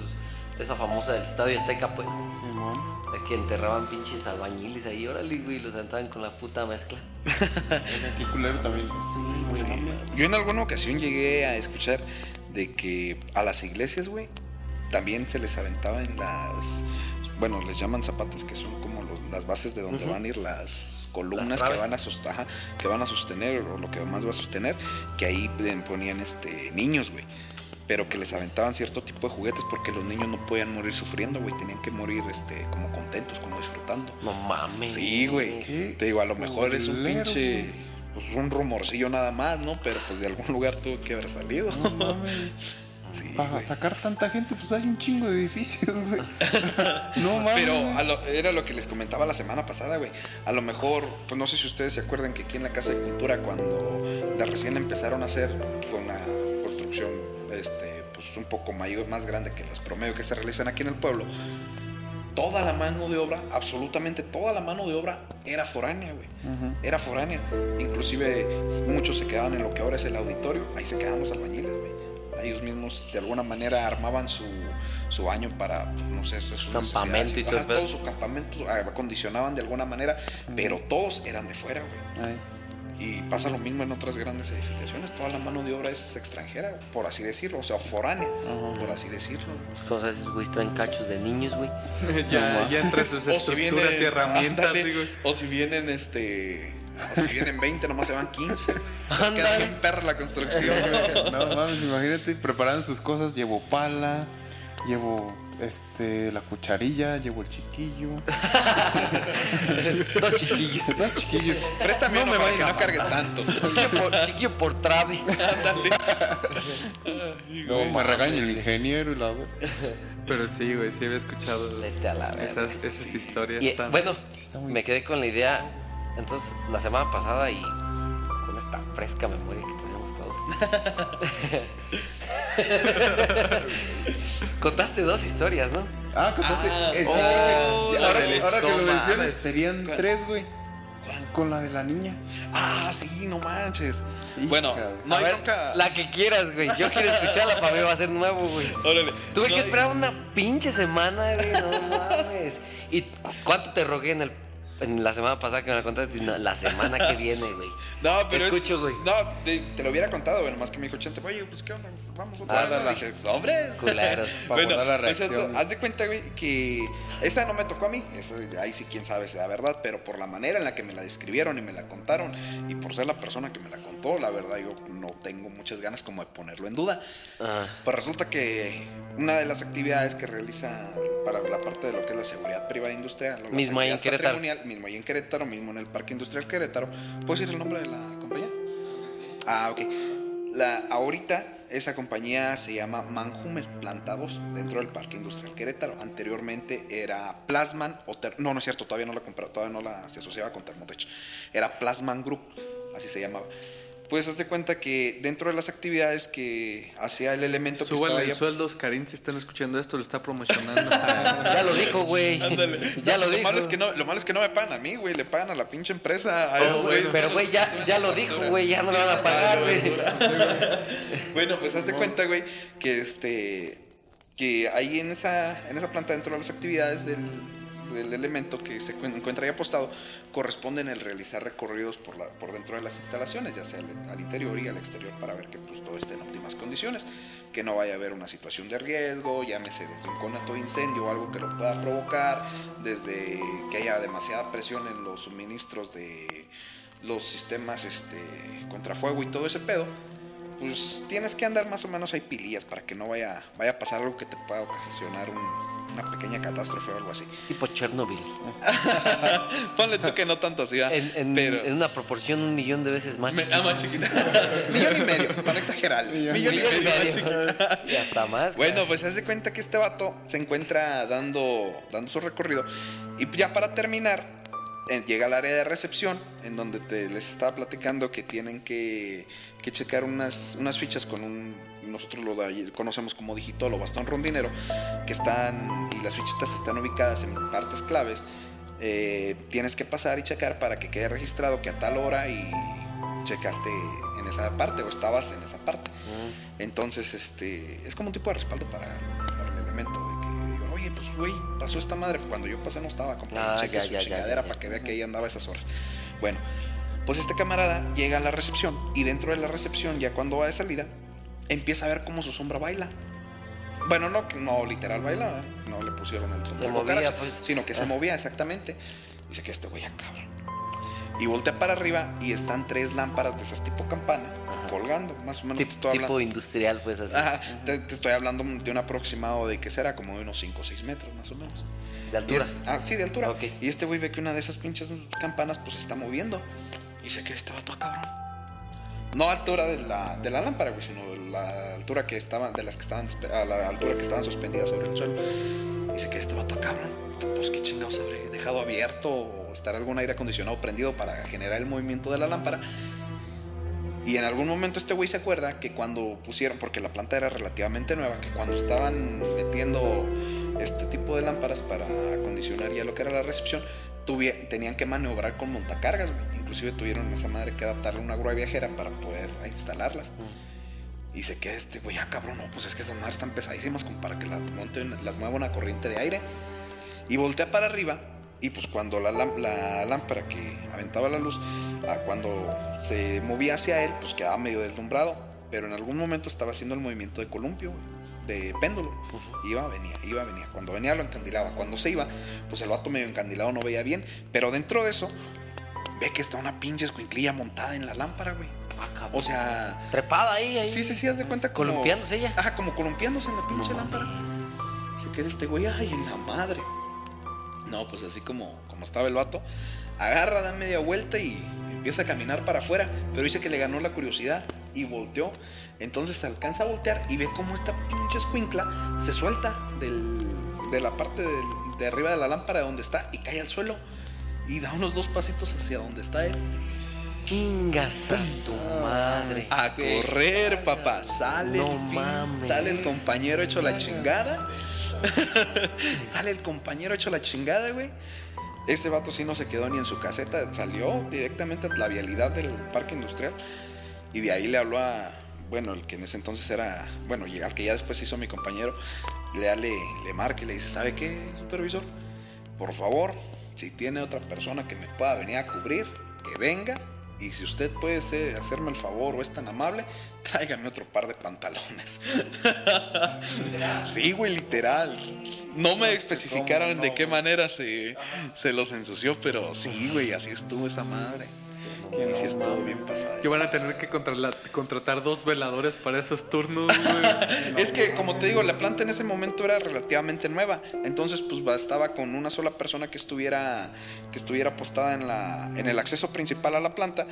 esa famosa del Estadio Azteca, pues. Simón. Aquí enterraban pinches albañiles ahí, órale, güey, y los entraban con la puta mezcla. Aquí culero también. Sí, güey. Yo en alguna ocasión llegué a escuchar de que a las iglesias, güey, también se les aventaba en las, bueno, les llaman zapatos que son como los- las bases de donde van a ir las columnas Las que van a sostener, que van a sostener o lo que más va a sostener, que ahí ponían este niños, güey. Pero que les aventaban cierto tipo de juguetes porque los niños no podían morir sufriendo, güey. Tenían que morir este, como contentos, como disfrutando. No mames. Sí, güey. Te digo, a lo mejor es un pinche. Pues un rumorcillo nada más, ¿no? Pero pues de algún lugar tuvo que haber salido. No mames. Sí, Para güey. sacar tanta gente, pues hay un chingo de edificios, güey. no mames. Pero a lo- era lo que les comentaba la semana pasada, güey. A lo mejor, pues no sé si ustedes se acuerdan que aquí en la Casa de Cultura, cuando la recién empezaron a hacer, fue una construcción, este, pues un poco mayor, más grande que las promedio que se realizan aquí en el pueblo. Toda la mano de obra, absolutamente toda la mano de obra era foránea, güey. Era foránea. Inclusive muchos se quedaban en lo que ahora es el auditorio. Ahí se quedaban los albañiles, güey. Ellos mismos de alguna manera armaban su, su baño para, no sé, sus Campamento y todo todo su campamento, acondicionaban de alguna manera, pero todos eran de fuera, güey. Y pasa lo mismo en otras grandes edificaciones. Toda la mano de obra es extranjera, por así decirlo, o sea, foránea, Ajá. por así decirlo. Esos güeyes traen cachos de niños, güey. ya, ya entre sus si estructuras y herramientas, ándale, sí, güey. o si vienen este si vienen 20, nomás se van 15. Queda bien perra la construcción. No mames, imagínate, preparan sus cosas, llevo pala, llevo este la cucharilla, llevo el chiquillo. Dos chiquillos. Dos chiquillos. Préstame No uno me para que no cargues tanto. Chiquillo por, chiquillo por trave. No, me regaña el ingeniero y la Pero sí, güey, sí había escuchado Vete a la verga. esas, esas historias. Y, están- bueno, está muy- me quedé con la idea. Entonces, la semana pasada y con esta fresca memoria que tenemos todos. Contaste dos historias, ¿no? Ah, contaste. Ese- oh, la ahora, que lo mencionas, serían ¿Cuál? tres, güey. Con la de la niña. Ah, sí, no manches. Bueno, no hay ver, la que quieras, güey. Yo quiero escucharla para mí va a ser nuevo, güey. Órale. Tuve No que esperar una pinche semana, güey. No mames. ¿Y cu- cuánto te rogué en el en la semana pasada que me la contaste? No, la semana que viene, güey. No, pero Te es- escucho, güey. No, te, te lo hubiera contado, güey, nomás que me dijo Chente, oye, pues qué onda, vamos otra Ah, vez. la- ¿no? la- Dije, hombres. Culeros. Para bueno, la pues eso, reacción. haz de cuenta, güey, que esa no me tocó a mí. Esa, ahí sí, quién sabe si la verdad, pero por la manera en la que me la describieron y me la contaron, y por ser la persona que me la contó, la verdad, yo no tengo muchas ganas como de ponerlo en duda. Ah, Pues resulta que una de las actividades que realiza para la parte de lo que es la seguridad privada industrial, la Mismo ahí en Querétaro. patrimonial, mismo ahí en Querétaro, mismo en el Parque Industrial Querétaro. ¿Puedo decir el nombre de la compañía? Ah, ok. La, ahorita esa compañía se llama Manhumer Planta 2 dentro del Parque Industrial Querétaro. Anteriormente era Plasman o Ter- no, no es cierto, todavía no la compró, todavía no la se asociaba con Thermotech. Era Plasman Group, así se llamaba. Pues haz de cuenta que dentro de las actividades que hacía el elemento que estaba Súbanle ahí el sueldo, Oscarín, si están escuchando esto, lo está promocionando. ya lo dijo, güey. Ya No, lo dijo. malo es que no, lo malo es que no me pagan a mí, güey, le pagan a la pinche empresa. a esos güeyes. Pero, güey, ya, ya lo dijo, güey. Ya no le van a pagar, güey. Bueno, pues haz de cuenta, güey, que este que ahí en esa en esa planta dentro de las actividades del, del elemento que se cuen- encuentra ahí apostado corresponden el realizar recorridos por la, por dentro de las instalaciones, ya sea al, interior y al exterior para ver que pues todo esté en óptimas condiciones, que no vaya a haber una situación de riesgo, llámese desde un conato de incendio o algo que lo pueda provocar, desde que haya demasiada presión en los suministros de los sistemas este contra fuego y todo ese pedo pues tienes que andar más o menos ahí pilillas para que no vaya, vaya a pasar algo que te pueda ocasionar un- una pequeña catástrofe o algo así. Tipo Chernobyl. Ponle tú que no tanto así. En, en- pero... en una proporción un millón de veces más. Me- chiquita. ah, más chiquita. Millón y medio, para no exagerar. Millón, y Millón y medio, más medio. chiquita. Y hasta más. Bueno, pues haz de cuenta que este vato se encuentra dando, dando su recorrido. Y ya para terminar, eh, llega al área de recepción, en donde te, les estaba platicando que tienen que, que checar unas, unas fichas con un, nosotros lo de- conocemos como digital o bastón rondinero, que están, y las fichitas están ubicadas en partes claves. Eh, tienes que pasar y checar para que quede registrado que a tal hora y checaste en esa parte o estabas en esa parte. Mm. Entonces, este, es como un tipo de respaldo para, para el elemento de que digo, oye, pues güey, pasó esta madre. Cuando yo pasé no estaba, compa, Ah, cheque ya, su ya, chingadera ya, para que vea que ahí andaba a esas horas. Bueno, pues este camarada llega a la recepción y dentro de la recepción, ya cuando va de salida, empieza a ver cómo su sombra baila. Bueno, no, no literal baila, no le pusieron el sombrero movía, cucaracha, pues. sino que se movía exactamente. Dice que este güey ya cabrón. Y voltea para arriba y están tres lámparas de esas tipo campana Ajá. colgando, más o menos. Tip- estoy tipo hablando. industrial, pues así. Ajá, te, te estoy hablando de un aproximado de que será como de unos 5 o 6 metros más o menos. De altura. Es- ah, sí, de altura. Ok. Y este güey ve que una de esas pinches campanas pues se está moviendo. Y dice que este vato cabrón. No altura de la, de la lámpara, güey, sino la altura que estaban, de las que estaban, a la altura que estaban suspendidas sobre el suelo. Dice que este vato cabrón. Pues qué chingados habré dejado abierto o estar algún aire acondicionado prendido para generar el movimiento de la lámpara. Y en algún momento este güey se acuerda que cuando pusieron, porque la planta era relativamente nueva, que cuando estaban metiendo este tipo de lámparas para acondicionar ya lo que era la recepción, tenían que maniobrar con montacargas, güey. Inclusive tuvieron esa madre que adaptarle una grúa viajera para poder instalarlas. Y se queda este güey, ah cabrón, no, pues es que esas madres están pesadísimas como para que las monten, las mueva una corriente de aire. Y voltea para arriba y pues cuando la lámpara que aventaba la luz, ah, cuando se movía hacia él, pues quedaba medio deslumbrado. Pero en algún momento estaba haciendo el movimiento de columpio, güey, de péndulo. Iba, venía, iba, venía. Cuando venía lo encandilaba. Cuando se iba, pues el vato medio encandilado no veía bien. Pero dentro de eso, ve que está una pinche escuinclilla montada en la lámpara, güey. Ah. O sea, Trepada ahí, ahí. sí, sí, sí, haz de cuenta como... Columpiándose ella. Ajá, como columpiándose en la pinche No lámpara. Se queda este güey, ay, en la madre. No, pues así como, como estaba el vato, agarra, da media vuelta y empieza a caminar para afuera. Pero dice que le ganó la curiosidad y volteó. Entonces alcanza a voltear y ve cómo esta pinche escuincla se suelta del- de la parte de arriba de la lámpara donde está y cae al suelo. Y da unos dos pasitos hacia donde está él. Chingas a tu madre. A correr, papá. Sale, No el mames. sale el compañero hecho la chingada. sale el compañero hecho la chingada, güey. Ese vato sí no se quedó ni en su caseta, salió directamente a la vialidad del parque industrial y de ahí le habló a, bueno, el que en ese entonces era, bueno, al que ya después hizo mi compañero, le, le, le marca y le dice, ¿sabe qué, supervisor? Por favor, si tiene otra persona que me pueda venir a cubrir, que venga. Y si usted puede ser- hacerme el favor o es tan amable, tráigame otro par de pantalones. sí, güey, literal. No me especificaron de qué manera se, se los ensució, pero sí, güey, así estuvo esa madre. Y sí estuvo bien pasada. Que van a tener que contratar dos veladores para esos turnos, güey. Es que, como te digo, la planta en ese momento era relativamente nueva. Entonces, pues bastaba con una sola persona que estuviera, que estuviera postada en, la, en el acceso principal a la planta.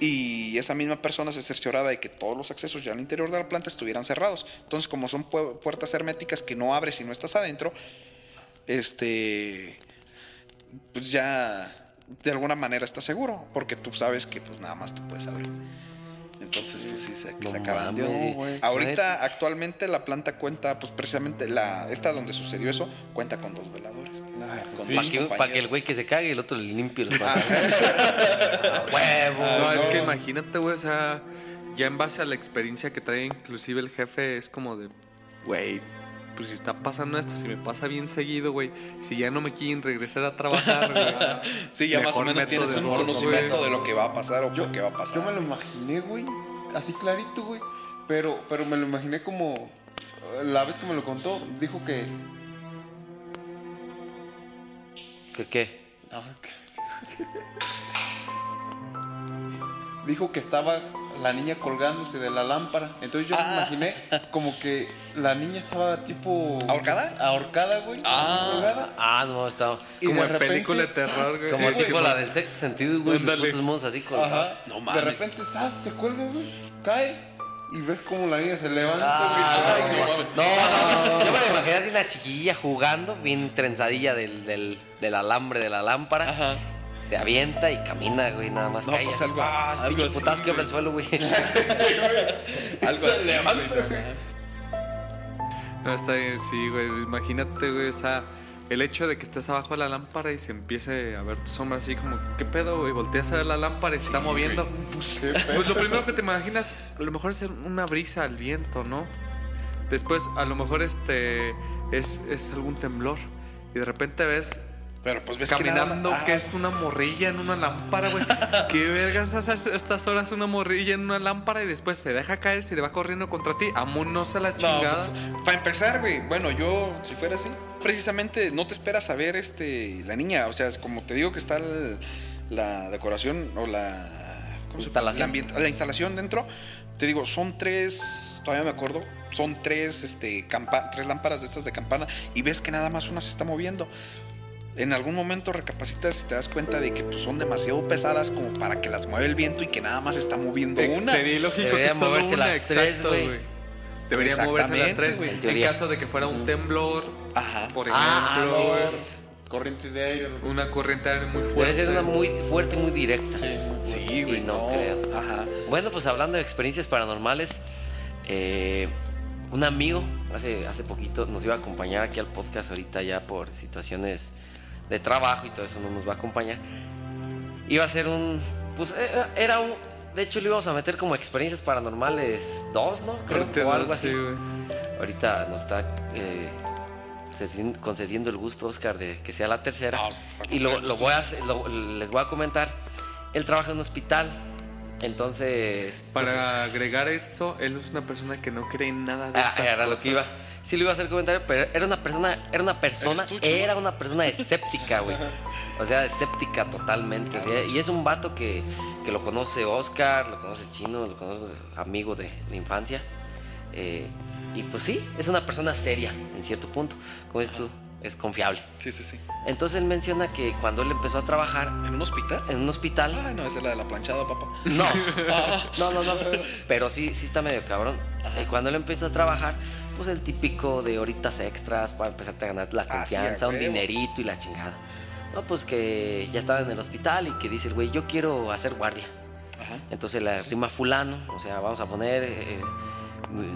Y esa misma persona se cercioraba de que todos los accesos ya al interior de la planta estuvieran cerrados. Entonces, como son pu- puertas herméticas que no abres si no estás adentro, este, pues ya de alguna manera estás seguro, porque tú sabes que pues nada más tú puedes abrir. Entonces, pues sí, se, No se acaban güey. Ahorita, actualmente, la planta cuenta, pues precisamente, la esta donde sucedió eso, cuenta con dos veladores. Ay, pues sí. Para que, pa' que el güey que se cague y el otro le limpie los pantalones. A huevo. No, es no. que imagínate, güey, o sea, ya en base a la experiencia que trae inclusive el jefe, es como de, güey, pues si está pasando esto, si me pasa bien seguido, güey, si ya no me quieren regresar a trabajar, güey. Sí, ya más o Mejor menos meto tienes de un conocimiento güey. de lo que va a pasar o Yo, qué va a pasar. yo me lo imaginé, güey, así clarito, güey. Pero, pero me lo imaginé como. La vez que me lo contó, dijo que. ¿Qué qué? Ah, Dijo que estaba la niña colgándose de la lámpara. Entonces yo me Ah. imaginé como que la niña estaba tipo. ¿Ahorcada? Ahorcada, güey. Ah. colgada. Ah, no, estaba. Y Como de en repente, película de terror, güey. Como Sí, tipo güey. la del sexto sentido, güey. Los monos así colgados. Ajá. No De mames. repente, ¡zas! se cuelga, güey. Cae. Y ves como la niña se levanta, Ah, no mames. No, no, no, yo me la imaginé así una chiquilla jugando, bien trenzadilla del, del, del alambre de la lámpara. Ajá. Se avienta y camina, güey, nada más No, pues algo- ah, algo pinche así, putazo el güey. suelo, güey. Algo así. No, está bien, sí, güey, imagínate, güey, o sea, el hecho de que estés abajo de la lámpara y se empiece a ver tu sombra así como, ¿qué pedo, güey? Volteas a ver la lámpara y se está moviendo. Pues lo primero que te imaginas, a lo mejor es una brisa al viento, ¿no? Después, a lo mejor este es, es algún temblor. Y de repente ves Pero pues ves que nada caminando que ah, es una morrilla en una lámpara, güey. ¿Qué vergas haces a estas horas una morrilla en una lámpara y después se deja caer, se le va corriendo contra ti? Amunosa la No, chingada. pues, para empezar, güey, bueno, yo, si fuera así, precisamente no te esperas a ver este, la niña. O sea, como te digo que está el- la decoración o la. ¿cómo se llama? Instalación. La, ambient- la instalación dentro. Te digo, son tres. Todavía me acuerdo. Son tres, este, campa- tres lámparas de estas de campana. Y ves que nada más una se está moviendo. En algún momento recapacitas y te das cuenta de que pues, son demasiado pesadas como para que las mueve el viento y que nada más está moviendo una. Sería lógico Debería que solo moverse una, las tres, exacto, güey. güey. Debería moverse las tres, güey. En caso de que fuera un temblor, Ajá. por Ah, ejemplo, sí. güey, Corriente de aire. una corriente de aire muy Debe fuerte. ser una muy fuerte, muy directa. Sí, güey, Y no no. creo. Ajá. Bueno, pues hablando de experiencias paranormales, eh, un amigo hace, hace poquito nos iba a acompañar aquí al podcast ahorita ya por situaciones de trabajo y todo eso no nos va a acompañar. Iba a ser un... Pues era, era un... De hecho, lo íbamos a meter como experiencias paranormales dos, ¿no? Creo, o algo dos, así. sí. Ahorita nos está eh, concediendo el gusto, Oscar, de que sea la tercera. No, y lo, lo voy a, hacer- lo- les voy a comentar. Él trabaja en un hospital, entonces... pues, Para agregar esto, él es una persona que no cree en nada de Ah, estas era lo que iba. Sí le iba a hacer comentario, pero era una persona, era una persona, era una persona escéptica, güey. O sea, escéptica totalmente. o sea, y es un vato que, que lo conoce Oscar, lo conoce Chino, lo conoce amigo de, de infancia. Eh, y pues sí, es una persona seria en cierto punto. Como dices tú, es confiable. Sí, sí, sí. Entonces él menciona que cuando él empezó a trabajar ¿En un hospital? en un hospital, Ay, no, esa es la de la planchada, papá. no, no, no, no. Pero sí, sí está medio cabrón. Y cuando él empieza a trabajar, pues el típico de horitas extras para empezarte a ganar la Ah, confianza, un dinerito y la chingada. No, pues que ya estaba en el hospital y que dice el güey, yo quiero hacer guardia. Ajá. Entonces le rima fulano, o sea, vamos a poner... eh,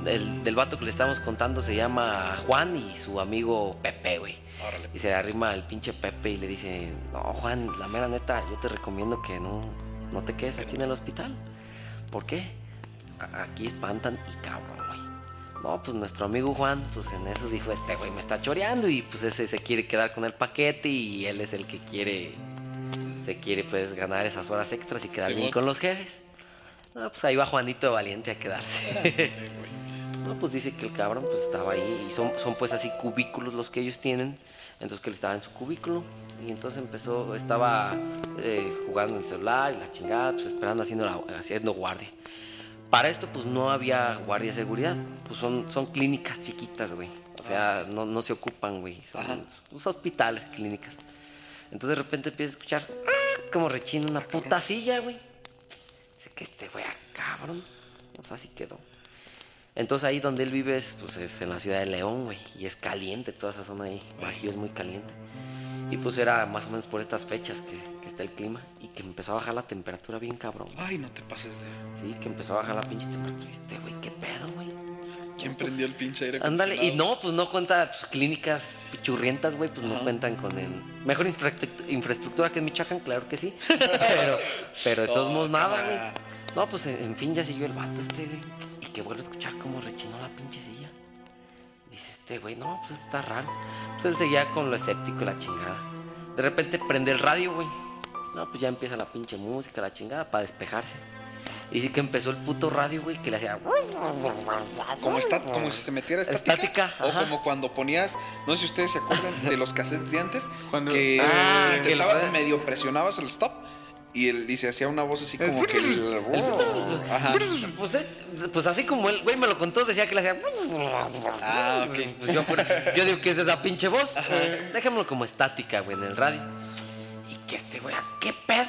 el del vato que le estamos contando se llama Juan y su amigo Pepe, güey. Y se arrima al pinche Pepe y le dice, no, Juan, la mera neta, yo te recomiendo que no, no te quedes aquí en el hospital. ¿Por qué? Aquí espantan y cabrón. No, pues nuestro amigo Juan, pues en eso dijo, este güey me está choreando y pues ese se quiere quedar con el paquete y él es el que quiere, se quiere pues ganar esas horas extras y quedar bien con los jefes. No, pues ahí va Juanito de Valiente a quedarse. No, pues dice que el cabrón pues estaba ahí y son, son pues así cubículos los que ellos tienen. Entonces que él estaba en su cubículo y entonces empezó, estaba eh, jugando en el celular y la chingada, pues esperando haciendo, la- haciendo guardia. Para esto pues no había guardia de seguridad, pues son, son clínicas chiquitas, güey. O sea, no, no se ocupan, güey. Son pues, hospitales, clínicas. Entonces de repente empieza a escuchar "Ah", como rechina una puta silla, güey. Dice que este güey, ah, cabrón. Pues así quedó. Entonces ahí donde él vive es, pues, es en la ciudad de León, güey. Y es caliente toda esa zona ahí. Bajío es muy caliente. Y pues era más o menos por estas fechas que, que está el clima. Y que empezó a bajar la temperatura bien cabrón. Ay, no te pases de. Sí, que empezó a bajar la pinche temperatura. Este güey, ¿qué pedo, güey? ¿Quién prendió el pinche aire Ándale, y no, pues no cuenta pues, clínicas pichurrientas, güey, pues no Ajá. cuentan con el mejor infraestructu- infraestructura que en Michoacán, claro que sí. pero, pero de todos Oh, modos nada, güey. No, pues en, fin ya siguió el vato este, güey. Y que vuelve a escuchar cómo rechinó la pinche silla. Este güey, no, pues está raro. Pues él seguía con lo escéptico y la chingada. De repente prende el radio, güey. No, pues ya empieza la pinche música, la chingada, para despejarse. Y sí que empezó el puto radio, güey, que le hacía. Como, está, como si se metiera estática. Estática, o ajá. como cuando ponías, no sé si ustedes se acuerdan de los cassettes de antes, Cuando- que Ah, que medio presionabas el stop y, el, y se hacía una voz así como que el... Ajá. Pues, eh, pues así como él, güey, me lo contó, decía que le hacía. Ah, ok. Pues yo, yo digo que es de esa pinche voz. Dejémoslo como estática, güey, en el radio. Y que este güey, ¿a ¿qué pedo?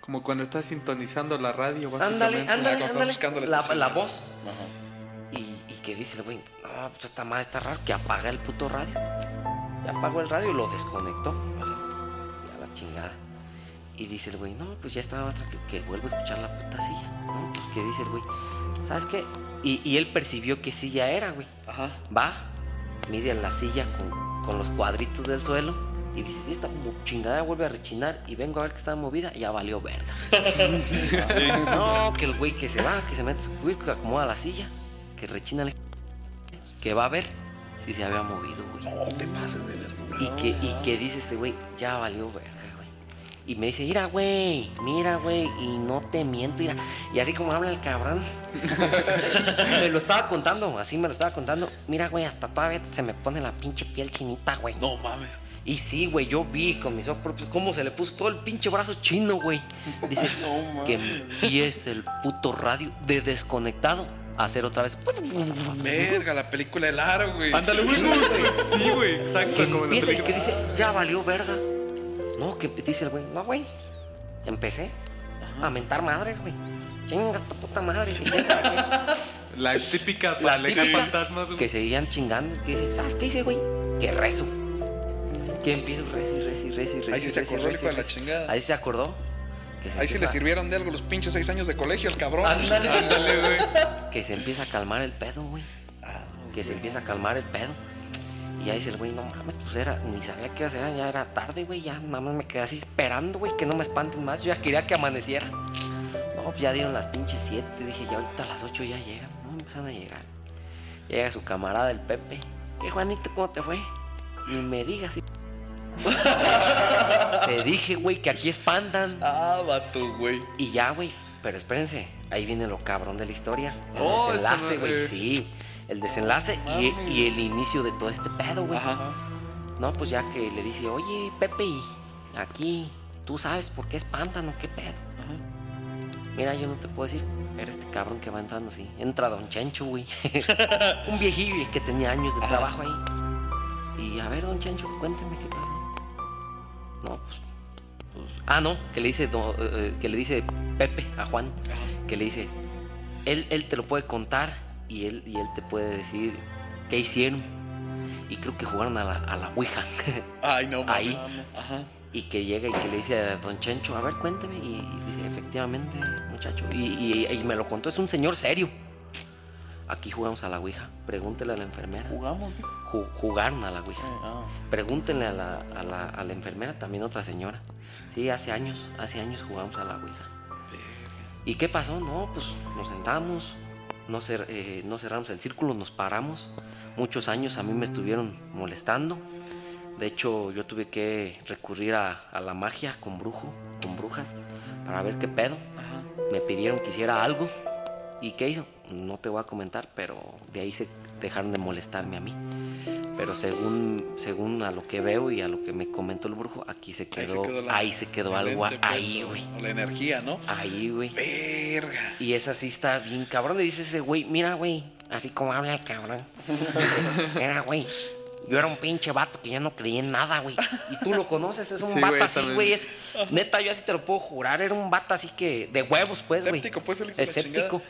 Como cuando estás sintonizando la radio, Ándale, básicamente. ándale, ándale. la La, estación. la voz. Ajá. Y, y que dice el güey, no, pues esta madre está raro, que apaga el puto radio. Y apagó el radio y lo desconectó. Y a la chingada. Y dice el güey, no, pues ya estaba tranquilo, que vuelvo a escuchar la puta silla. No, pues que dice el güey, ¿sabes qué? Y, y él percibió que silla era, güey. Ajá. Va, mide la silla con, con los cuadritos del suelo. Y dice, sí, esta chingadera vuelve a rechinar. Y vengo a ver que está movida. Y ya valió verga. no, que el güey que se va, que se mete su cubículo, que acomoda la silla. Que rechina el... Que va a ver si se había movido, güey. No te pases de verdura. Y que, y que dice este güey, ya valió verga. Y me dice, mira, güey, mira, güey, y no te miento, mira. Y así como habla el cabrón, me lo estaba contando, así me lo estaba contando. Mira, güey, hasta todavía se me pone la pinche piel chinita, güey. No mames. Y sí, güey, yo vi con mis ojos propios cómo se le puso todo el pinche brazo chino, güey. Dice que empiece el puto radio de desconectado a hacer otra vez. Verga, la película del aro, güey. Ándale, güey. Sí, güey, exacto. Que como y que dice, ya valió verga. Que dice el güey, no, güey. Empecé a mentar madres, güey. Chinga esta puta madre. La típica La típica fantasmas, güey. que seguían chingando. Que dice, ¿sabes qué hice, güey? Que rezo. Que empiezo rezo y rezo y rezo y rezo. Ahí sí se acordó el rezo hijo y de la chingada. Ahí se acordó. que se Ahí sí le sirvieron de algo los pinches seis años de colegio al cabrón. Ándale. Ándale, güey. Que se empieza a calmar el pedo, güey. Ah, Que se empieza a calmar el pedo. Y ya dice el güey, no mames, pues era, ni sabía qué hacer, ya era tarde, güey, ya nada más me quedé así esperando, güey, que no me espanten más, yo ya quería que amaneciera. No, pues ya dieron las pinches siete, dije, ya ahorita a las ocho ya llegan, no empiezan a llegar. Llega su camarada el Pepe, ¿qué Juanito, cómo te fue? Ni me digas. te dije, güey, que aquí espantan. Ah, vato, güey. Y ya, güey. Pero espérense, ahí viene lo cabrón de la historia. El Oh, desenlace, güey. Sí. El desenlace y, y el inicio de todo este pedo, güey. Ajá. No, pues ya que le dice, oye, Pepe, aquí, ¿tú sabes por qué espantan o qué pedo? Mira, yo no te puedo decir, era este cabrón que va entrando así. Entra Don Chencho, güey. Un viejillo que tenía años de trabajo ahí. Y a ver, Don Chencho, cuénteme qué pasa. No, pues, pues- ah, no, que le dice, do- eh, que le dice Pepe a Juan, que le dice, él, él te lo puede contar y él, y él te puede decir qué hicieron. Y creo que jugaron a la, a la Ouija. Ay, no mames. Ahí. Ajá. y que llega y que le dice a don Chencho, a ver, cuénteme. Y, y dice, efectivamente, muchacho. Y, y- me lo contó, es un señor serio. Aquí jugamos a la Ouija. Pregúntele a la enfermera. Jugamos. Ju- jugaron a la Ouija. Ah. Pregúntenle a la, a, la, a la enfermera, también otra señora. Sí, hace años, hace años jugamos a la Ouija. ¿Y qué pasó? No, pues nos sentamos, no, cer- eh, no cerramos el círculo, nos paramos. Muchos años a mí me estuvieron molestando. De hecho, yo tuve que recurrir a, a la magia con brujo, con brujas, para ver qué pedo. Me pidieron que hiciera algo. ¿Y qué hizo? No te voy a comentar, pero de ahí se dejaron de molestarme a mí. Pero según, según a lo que veo y a lo que me comentó el brujo, aquí se Ahí quedó, se quedó, la- ahí se quedó algo pues, ahí, güey. o La energía, ¿no? Ahí, güey. Verga. Y esa sí está bien cabrón. Le dice ese güey, mira, güey, así como habla el cabrón. Mira, güey, yo era un pinche vato que ya no creía en nada, güey. Y tú lo conoces, es un Sí, vato así, güey. Es, neta, yo así te lo puedo jurar, era un vato así que de huevos, pues, güey. Escéptico, pues, el hijo de la Escéptico.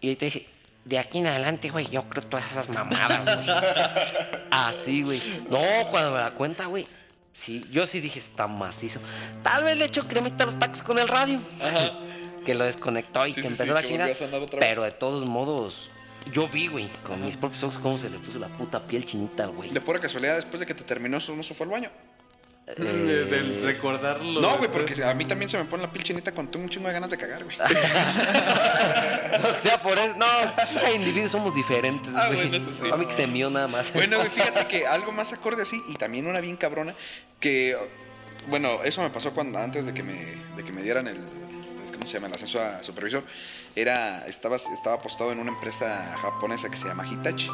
Y te dice, de aquí en adelante, güey, yo creo todas esas mamadas, güey. Así, güey. No, cuando me la cuenta, güey. Sí, yo sí dije, está macizo. Tal vez le echó cremita a los tacos con el radio. Que lo desconectó y Sí, que sí, empezó sí, la chingada. Pero de todos modos, yo vi, güey, con mis propios ojos cómo se le puso la puta piel chinita al güey. De pura casualidad, después de que te terminó, ¿no se fue al baño? De- Del recordarlo. No, güey, porque a mí también se me pone la piel chinita cuando tengo un chingo de ganas de cagar, güey. o sea, por eso, no, hay individuos somos diferentes, Ah, güey. bueno, eso sí. A mí que se mió nada más. Bueno, güey, fíjate que algo más acorde así, y también una bien cabrona, que, bueno, eso me pasó cuando antes de que me, de que me dieran el, ¿cómo se llama? El ascenso a supervisor, era, estaba, estaba apostado en una empresa japonesa que se llama Hitachi.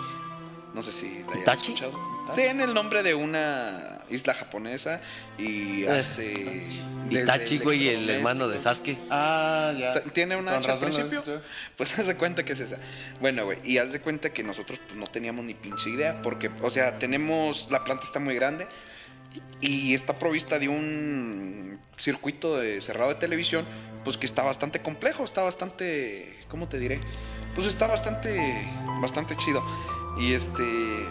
No sé si la hayas escuchado. Tiene el nombre de una isla japonesa y hace... desde Itachi, güey, el hermano de Sasuke. Ah, ya. Tiene una al principio. ¿no? Pues haz de cuenta que es esa. Bueno, güey, y haz de cuenta que nosotros pues, no teníamos ni pinche idea, porque, o sea, tenemos, la planta está muy grande y está provista de un circuito de cerrado de televisión, pues que está bastante complejo, está bastante, ¿cómo te diré? Pues está bastante, bastante chido. Y este,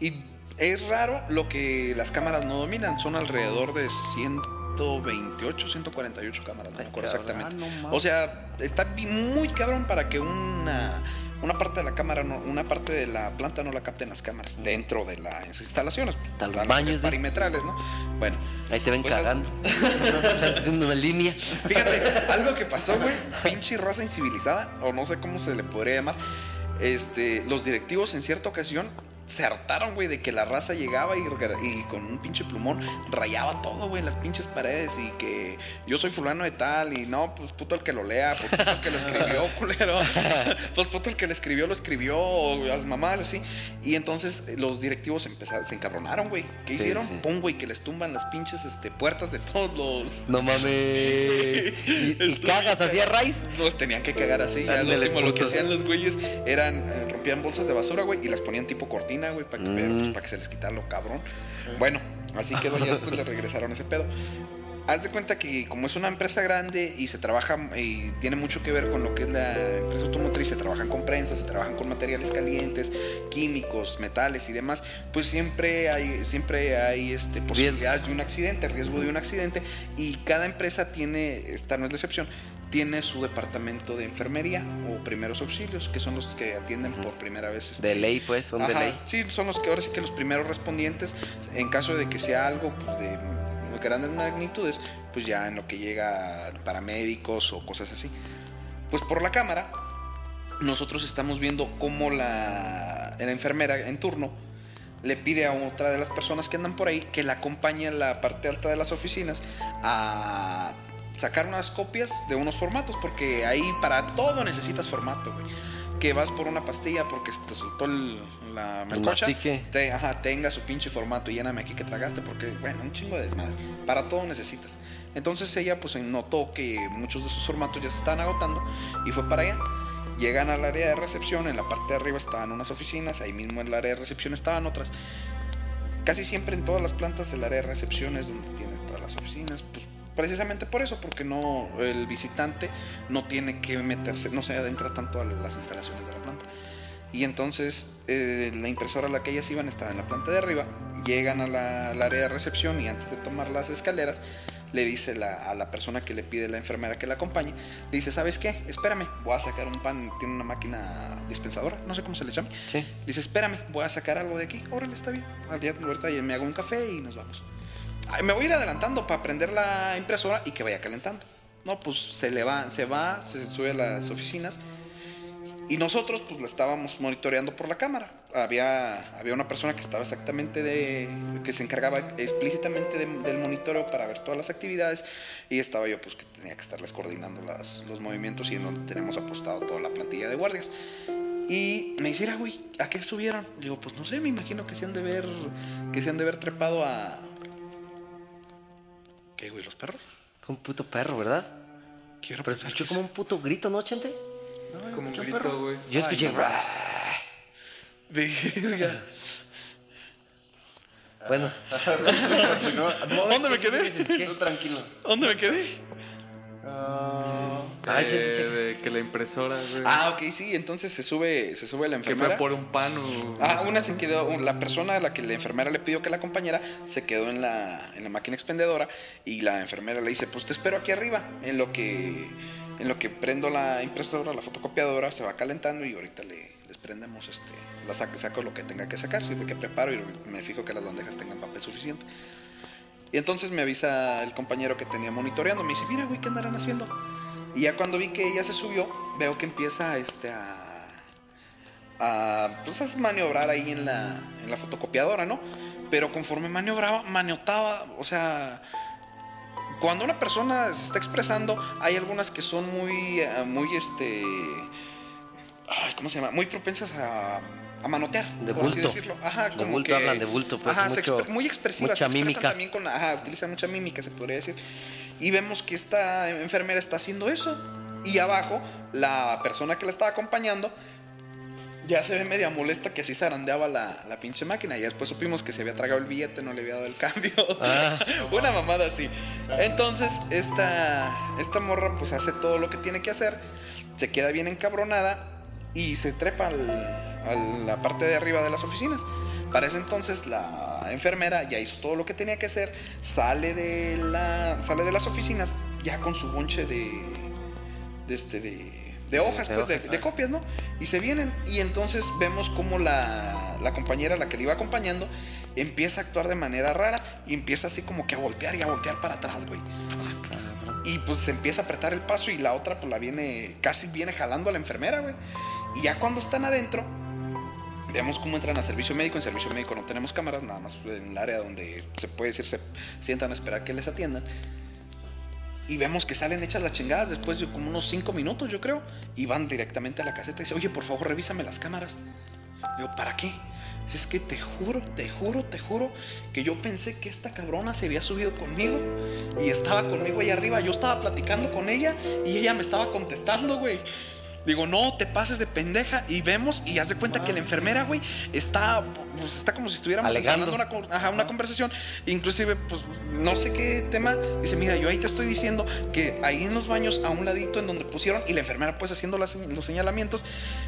y es raro lo que las cámaras no dominan, son alrededor de 128, 148 cámaras, no me acuerdo exactamente. No o sea, está muy cabrón para que una, una parte de la cámara, no- una parte de la planta no la capten las cámaras dentro de las instalaciones. Los Están baños, ¿eh? perimetrales, ¿no? Bueno, Ahí te ven Pues, cagando. Haciendo una línea. Fíjate, algo que pasó, güey, pinche raza incivilizada, o no sé cómo se le podría llamar. Este, los directivos en cierta ocasión se hartaron, güey, de que la raza llegaba y, y con un pinche plumón rayaba todo, güey, las pinches paredes y que yo soy fulano de tal y no, pues puto el que lo lea, pues puto el que lo escribió, culero. Pues puto el que lo escribió, lo escribió, o las mamás así. Y entonces eh, los directivos empezaron, se encabronaron, güey. ¿Qué Sí, hicieron? sí. Pum, güey, que les tumban las pinches este, puertas de todos los No mames. ¿Y, y cagas así a raíz? los tenían que cagar así. Ya lo último lo que hacían los güeyes eran eh, rompían bolsas de basura, güey, y las ponían tipo cortina, güey, para que, Mm. pues, para que se les quitara lo cabrón. Bueno, así quedó, ya después le regresaron ese pedo. Haz de cuenta que como es una empresa grande y se trabaja y tiene mucho que ver con lo que es la empresa automotriz, se trabajan con prensa, se trabajan con materiales calientes, químicos, metales y demás, pues siempre hay siempre hay este posibilidades de un accidente, riesgo de un accidente y cada empresa tiene, esta no es la excepción, tiene su departamento de enfermería o primeros auxilios, que son los que atienden por primera vez. este, De ley, pues, son de Ajá, ley. Sí, son los que ahora sí que los primeros respondientes, en caso de que sea algo pues, de grandes magnitudes, pues ya en lo que llega paramédicos o cosas así. Pues por la cámara, nosotros estamos viendo cómo la, la enfermera en turno le pide a otra de las personas que andan por ahí que la acompañe a la parte alta de las oficinas a sacar unas copias de unos formatos, porque ahí para todo necesitas formato, güey. que vas por una pastilla porque te soltó el- la melcocha. Te- ajá, tenga su pinche formato y lléname aquí que tragaste porque, bueno, un chingo de desmadre. Para todo necesitas. Entonces ella pues notó que muchos de sus formatos ya se estaban agotando y fue para allá. Llegan al área de recepción, en la parte de arriba estaban unas oficinas, ahí mismo en el área de recepción estaban otras. Casi siempre en todas las plantas el área de recepción es donde tienes todas las oficinas, pues precisamente por eso, porque no el visitante no tiene que meterse, no se adentra tanto a las instalaciones de la planta. Y entonces eh, la impresora a la que ellas iban estaba en la planta de arriba, llegan a la- al área de recepción y antes de tomar las escaleras le dice la- a la persona que le pide la enfermera que la acompañe, le dice, ¿sabes qué? Espérame, voy a sacar un pan, tiene una máquina dispensadora, no sé cómo se le llama. Sí. Dice, espérame, voy a sacar algo de aquí. Órale, está bien. Al día ahorita me hago un café y nos vamos. Me voy a ir adelantando para prender la impresora y que vaya calentando. No, pues se le va, se va, se sube a las oficinas. Y nosotros pues la estábamos monitoreando por la cámara. Había, había una persona que estaba exactamente de... que se encargaba explícitamente de- del monitoreo para ver todas las actividades. Y estaba yo pues que tenía que estarles coordinando las- los movimientos y en donde tenemos apostado toda la plantilla de guardias. Y me dice, "Mira, güey, ¿a qué subieron? Digo, pues no sé, me imagino que se han de ver, que se han de ver trepado a... ¿Qué, güey, los perros? Fue un puto perro, ¿verdad? Quiero Pero pensar escuchó que como un puto grito, ¿no, Chente? Como un escuché grito, perro. güey. Yo escuché. no mames. Verga. bueno. ¿Dónde me quedé? tranquilo. ¿Dónde me quedé? Eh, sí, sí. de que la impresora, güey. Ah, ok, sí, entonces se sube, se sube la que enfermera. fue por un pan o... Ah, una se quedó, la persona a la que la enfermera le pidió que la acompañara se quedó en la, en la máquina expendedora y la enfermera le dice, pues te espero aquí arriba, en lo que, en lo que prendo la impresora, la fotocopiadora, se va calentando y ahorita le, les prendemos, este, la saco, saco lo que tenga que sacar, sirve que preparo y me fijo que las bandejas tengan papel suficiente. Y entonces me avisa el compañero que tenía monitoreando, me dice, mira, güey, ¿qué andarán haciendo? Y ya cuando vi que ella se subió, veo que empieza este, a, a, pues, a maniobrar ahí en la, en la fotocopiadora, ¿no? Pero conforme maniobraba, maniotaba, o sea, cuando una persona se está expresando, hay algunas que son muy, eh, muy, este, ay, ¿cómo se llama? Muy propensas a, a manotear, De por así bulto. decirlo. Ajá, De como bulto que- hablan de bulto, pues, ajá, mucho- muy expresivas, mucha se mímica. también con, ajá, utilizan mucha mímica, se podría decir. Y vemos que esta enfermera está haciendo eso. Y abajo, la persona que la estaba acompañando ya se ve media molesta que así zarandeaba la, la pinche máquina. Y después supimos que se había tragado el billete, no le había dado el cambio. Ah. Una mamada así. Entonces, esta, esta morra pues hace todo lo que tiene que hacer. Se queda bien encabronada y se trepa al- a la parte de arriba de las oficinas. Para ese entonces la enfermera ya hizo todo lo que tenía que hacer, sale de, la, sale de las oficinas ya con su bonche de, de, este, de, de hojas, De pues, hojas. de copias, ¿no? Y se vienen y entonces vemos como la, la compañera, la que le iba acompañando, empieza a actuar de manera rara y empieza así como que a voltear y a voltear para atrás, güey. Y pues se empieza a apretar el paso y la otra pues la viene, casi viene jalando a la enfermera, güey. Y ya cuando están adentro, vemos cómo entran a servicio médico. En servicio médico no tenemos cámaras, nada más en el área donde se puede decir se sientan a esperar que les atiendan. Y vemos que salen hechas las chingadas después de como unos 5 minutos, yo creo. Y van directamente a la caseta y dice, oye, por favor, revísame las cámaras. Digo, ¿para qué? Es que te juro, te juro, te juro que yo pensé que esta cabrona se había subido conmigo y estaba conmigo ahí arriba. Yo estaba platicando con ella y ella me estaba contestando, güey. Digo, no, te pases de pendeja. Y vemos y haz de cuenta que la enfermera, güey, está, pues, está como si estuviéramos entablando una, con- ajá, una conversación. Inclusive, pues, no sé qué tema. Dice, mira, yo ahí te estoy diciendo que ahí en los baños, a un ladito en donde pusieron, y la enfermera, pues, haciendo las los señalamientos,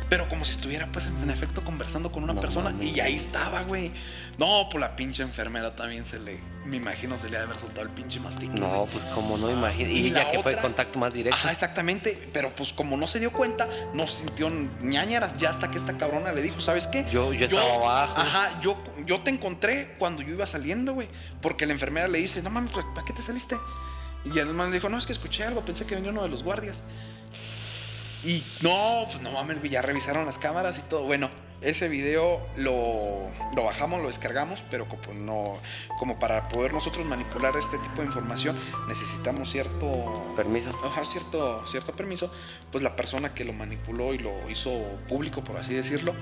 pero como si estuviera, pues, en efecto, conversando con una No persona. Y ahí estaba, güey. No, pues la pinche enfermera también se le, me imagino, se le ha de haber soltado el pinche mastique. No, pues como no imagino. Y, Y la ya que fue otra- contacto más directo. Ajá, exactamente. Pero pues como no se dio cuenta, no sintió ñañaras ya hasta que esta cabrona le dijo, ¿sabes qué? Yo- yo estaba abajo. Ajá, yo, yo te encontré cuando yo iba saliendo, güey. Porque la enfermera le dice, no mames, ¿para qué te saliste? Y el man le dijo, no, es que escuché algo, pensé que venía uno de los guardias. Y no, pues no mames, ya revisaron las cámaras y todo. Bueno, ese video lo, lo bajamos, lo descargamos, pero como, no, como para poder nosotros manipular este tipo de información necesitamos cierto Permiso. Ajá, cierto, cierto permiso, pues la persona que lo manipuló y lo hizo público, por así decirlo,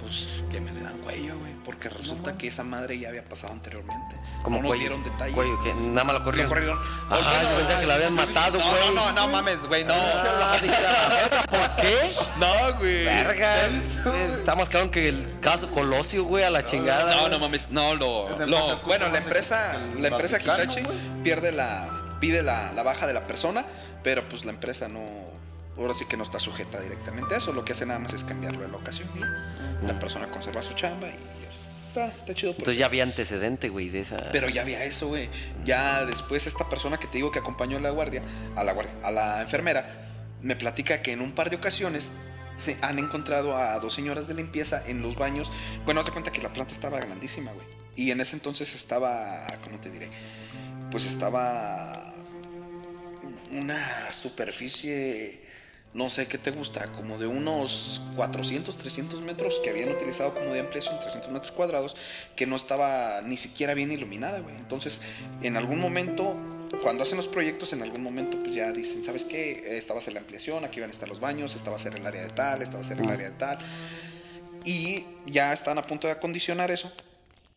pues que me le dan cuello, güey, porque resulta que esa madre ya había pasado anteriormente. Como no nos dieron detalles. Cuello, que nada más lo Lo corrieron. corrieron. Ah, Bueno, yo pensé que la habían matado, no, güey. No, no, no mames, güey, no. Ah, dije, "Ah, ¿Por qué? No, güey. Verga. Está más que el caso Colosio, güey, a la chingada. No, no mames, no, lo, lo- bueno, la empresa, el la empresa Vaticano, Hitachi güey. pierde la, pide la, la baja de la persona, pero pues la empresa no, ahora sí que no está sujeta directamente a eso, lo que hace nada más es cambiarlo de locación y la persona conserva su chamba y ya está, está chido. por Entonces eso. ya había antecedente, güey, de esa. Pero ya había eso, güey. Ya después esta persona que te digo que acompañó a la guardia, a la guardia, a la enfermera, me platica que en un par de ocasiones se han encontrado a dos señoras de limpieza en los baños. Bueno, haz de cuenta que la planta estaba grandísima, güey. Y en ese entonces estaba, ¿cómo te diré? Pues estaba una superficie, no sé qué te gusta, como de unos 400, 300 metros que habían utilizado como de ampliación, 300 metros cuadrados, que no estaba ni siquiera bien iluminada, güey. Entonces, en algún momento, cuando hacen los proyectos, en algún momento, pues ya dicen, ¿sabes qué? Esta va a ser la ampliación, aquí van a estar los baños, esta va a ser el área de tal, esta va a ser el área de tal. Y ya están a punto de acondicionar eso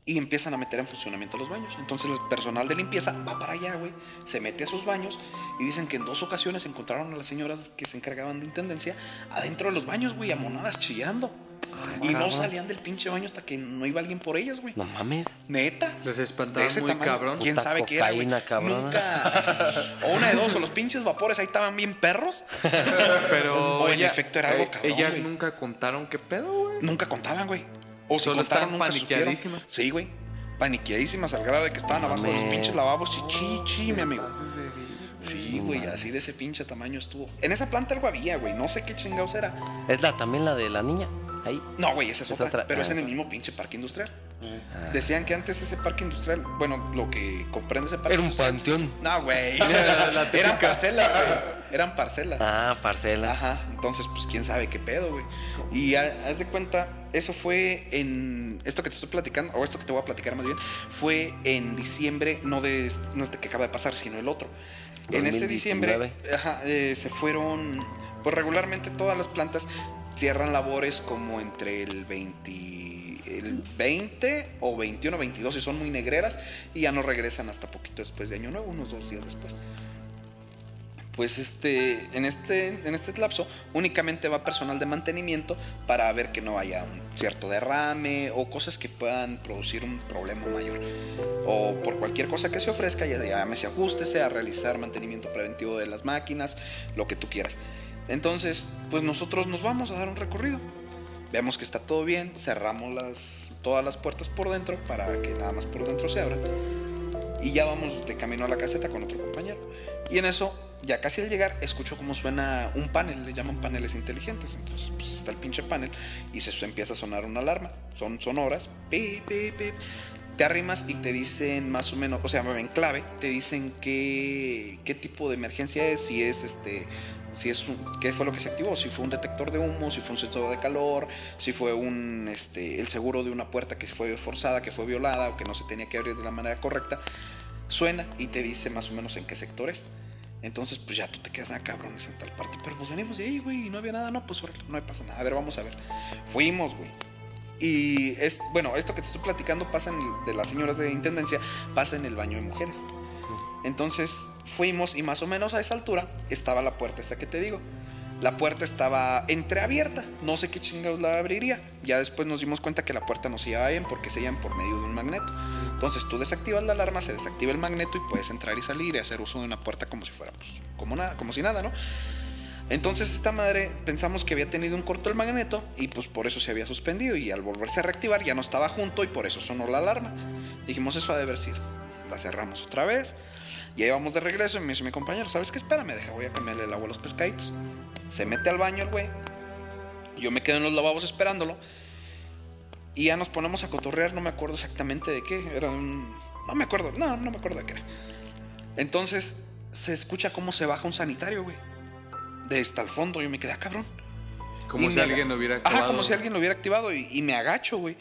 y empiezan a meter en funcionamiento los baños. Entonces el personal de limpieza va para allá, güey, se mete a sus baños y dicen que en dos ocasiones encontraron a las señoras que se encargaban de intendencia adentro de los baños, güey, amonadas chillando. Y no salían del pinche baño hasta que no iba alguien por ellas, güey. No mames. Neta. Les espantaban muy tamaño. cabrón. ¿Quién Puta sabe qué era, güey? cabrón. Nunca. O una de dos, o los pinches vapores ahí estaban bien perros. Pero O en ella- efecto era algo eh, cabrón, Ellas güey. nunca contaron qué pedo, güey. Nunca contaban, güey. O si Solo contaron, estaban nunca supieron. paniqueadísimas. Sí, güey. Paniqueadísimas al grado de que estaban abajo de los pinches lavabos. Chi, chi, mi amigo. Sí, güey, así de ese pinche tamaño estuvo. En esa planta algo había, güey. No sé qué chingados era. Es la también la de la niña. Ahí. No, güey, esa es, Es otra, otra. Pero es Ah. en el mismo pinche parque industrial. Ah. Decían que antes ese parque industrial, bueno, lo que comprende ese parque Era un panteón. No, güey. Eran parcelas, güey. Eran parcelas. Ah, parcelas. Ajá, entonces pues quién sabe qué pedo, güey. Y ha- haz de cuenta, eso fue en esto que te estoy platicando, o esto que te voy a platicar más bien, fue en diciembre, no de este- no este que acaba de pasar, sino el otro. En ese 2019. diciembre ajá, eh, se fueron, pues regularmente todas las plantas cierran labores como entre el 20, el 20 o 21 o 22 y son muy negreras y ya no regresan hasta poquito después de Año Nuevo, unos dos días después pues este, en este, en este lapso únicamente va personal de mantenimiento para ver que no haya un cierto derrame o cosas que puedan producir un problema mayor. O por cualquier cosa que se ofrezca, ya llámese ajustese a realizar mantenimiento preventivo de las máquinas, lo que tú quieras. Entonces, pues nosotros nos vamos a dar un recorrido. Vemos que está todo bien, cerramos todas las puertas por dentro para que nada más por dentro se abran. Y ya vamos de camino a la caseta con otro compañero. Y en eso, ya casi al llegar, escucho cómo suena un panel, le llaman paneles inteligentes. Entonces, pues está el pinche panel y se empieza a sonar una alarma. Son sonoras. Pi, pi, pi. Te arrimas y te dicen más o menos, o sea, en clave, te dicen qué, qué tipo de emergencia es, si es este, si es un- qué fue lo que se activó, si fue un detector de humo, si fue un sensor de calor, si fue un este el seguro de una puerta que fue forzada, que fue violada o que no se tenía que abrir de la manera correcta. Suena y te dice más o menos en qué sector es. Entonces, pues ya tú te quedas, ah, cabrones, en tal parte. Pero pues venimos de ahí, güey, y no había nada. No, pues no pasa nada. A ver, vamos a ver. Fuimos, güey. Y es, bueno, esto que te estoy platicando pasa en de las señoras de intendencia, pasa en el baño de mujeres. Entonces fuimos y más o menos a esa altura estaba la puerta esta que te digo. La puerta estaba entreabierta, no sé qué chingados la abriría. Ya después nos dimos cuenta que la puerta no se llevaba bien porque se llevan por medio de un magneto. Entonces tú desactivas la alarma, se desactiva el magneto y puedes entrar y salir y hacer uso de una puerta como si fuera, pues, como nada, como si nada, ¿no? Entonces esta madre pensamos que había tenido un corto el magneto y pues por eso se había suspendido y al volverse a reactivar ya no estaba junto y por eso sonó la alarma. Dijimos eso ha de haber sido. La cerramos otra vez. Ya íbamos de regreso y me dice mi compañero, ¿sabes qué? Espérame, deja, voy a cambiarle el agua a los pescaditos. Se mete al baño el güey. Yo me quedo en los lavabos esperándolo. Y ya nos ponemos a cotorrear, no me acuerdo exactamente de qué. Era un... No me acuerdo, no, no me acuerdo de qué era. Entonces se escucha cómo se baja un sanitario, güey. De hasta el fondo, yo me quedé, ah, cabrón. Como Y si alguien lo hubiera Ajá, activado. como si alguien lo hubiera activado y, y me agacho, güey.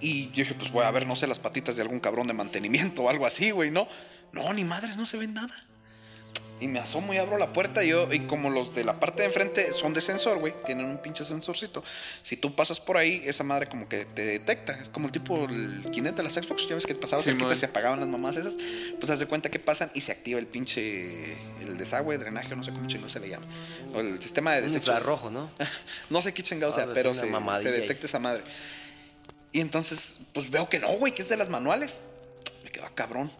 Y yo dije, pues voy a ver, no sé, las patitas de algún cabrón de mantenimiento o algo así, güey, ¿no? No, ni madres, no se ve nada. Y me asomo y abro la puerta y yo, y como los de la parte de enfrente son de sensor, güey, tienen un pinche sensorcito. Si tú pasas por ahí, esa madre como que te detecta. Es como el tipo, el Kinect de las Xbox, ya ves que pasaba y se apagaban las mamás esas. Pues haz de cuenta que pasan y se activa el pinche, el desagüe, drenaje, no sé cómo chingo se le llama. O el sistema de Un desechos. infrarrojo, ¿no? No sé qué chingado Ah, sea, pues pero se, detecta esa madre. Y entonces, pues veo que no, güey, que es de las manuales. Me quedó a cabrón.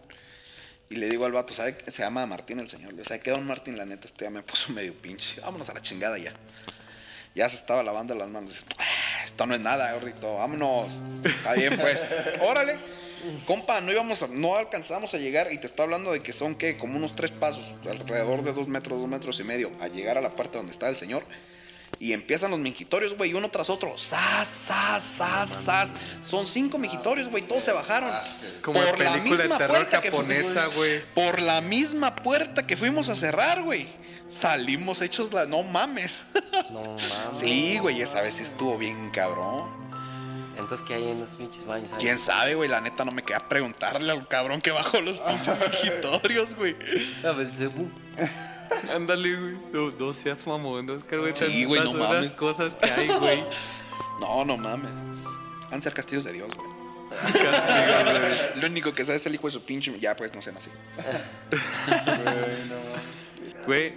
Y le digo al vato, ¿sabe? qué? Se llama Martín el señor. Le digo, ¿sabe qué, don Martín? La neta, este ya me puso medio pinche. Vámonos a la chingada ya. Ya se estaba lavando las manos. Dice, "Ah, esto no es nada, gordito. Vámonos. Está bien, pues. Órale. Compa, no íbamos a- no alcanzamos a llegar y te estoy hablando de que son, ¿qué? Como unos tres pasos, alrededor de dos metros, dos metros y medio, a llegar a la parte donde está el señor. Y empiezan los mingitorios, güey, uno tras otro. ¡Sas, sas, sas, sas! Son cinco mingitorios, güey, todos se bajaron. Como en película de terror puerta que japonesa, güey. Por la misma puerta que fuimos a cerrar, güey. Salimos hechos la... No mames. No mames. sí, güey, esa vez sí estuvo bien cabrón. Entonces, ¿qué hay en esos pinches baños? ahí? ¿Quién sabe, güey? La neta no me queda preguntarle al cabrón que bajó los pinches mingitorios, güey. A Belcebú. Ándale, güey. No, no seas mamón, Oscar, güey. Sí, güey, no mames. cosas que hay, güey. No, no mames. Han ser castillos de Dios, güey. Castigo, güey. Lo único que sabe es el hijo de su pinche... Ya, pues, no sean así. Güey,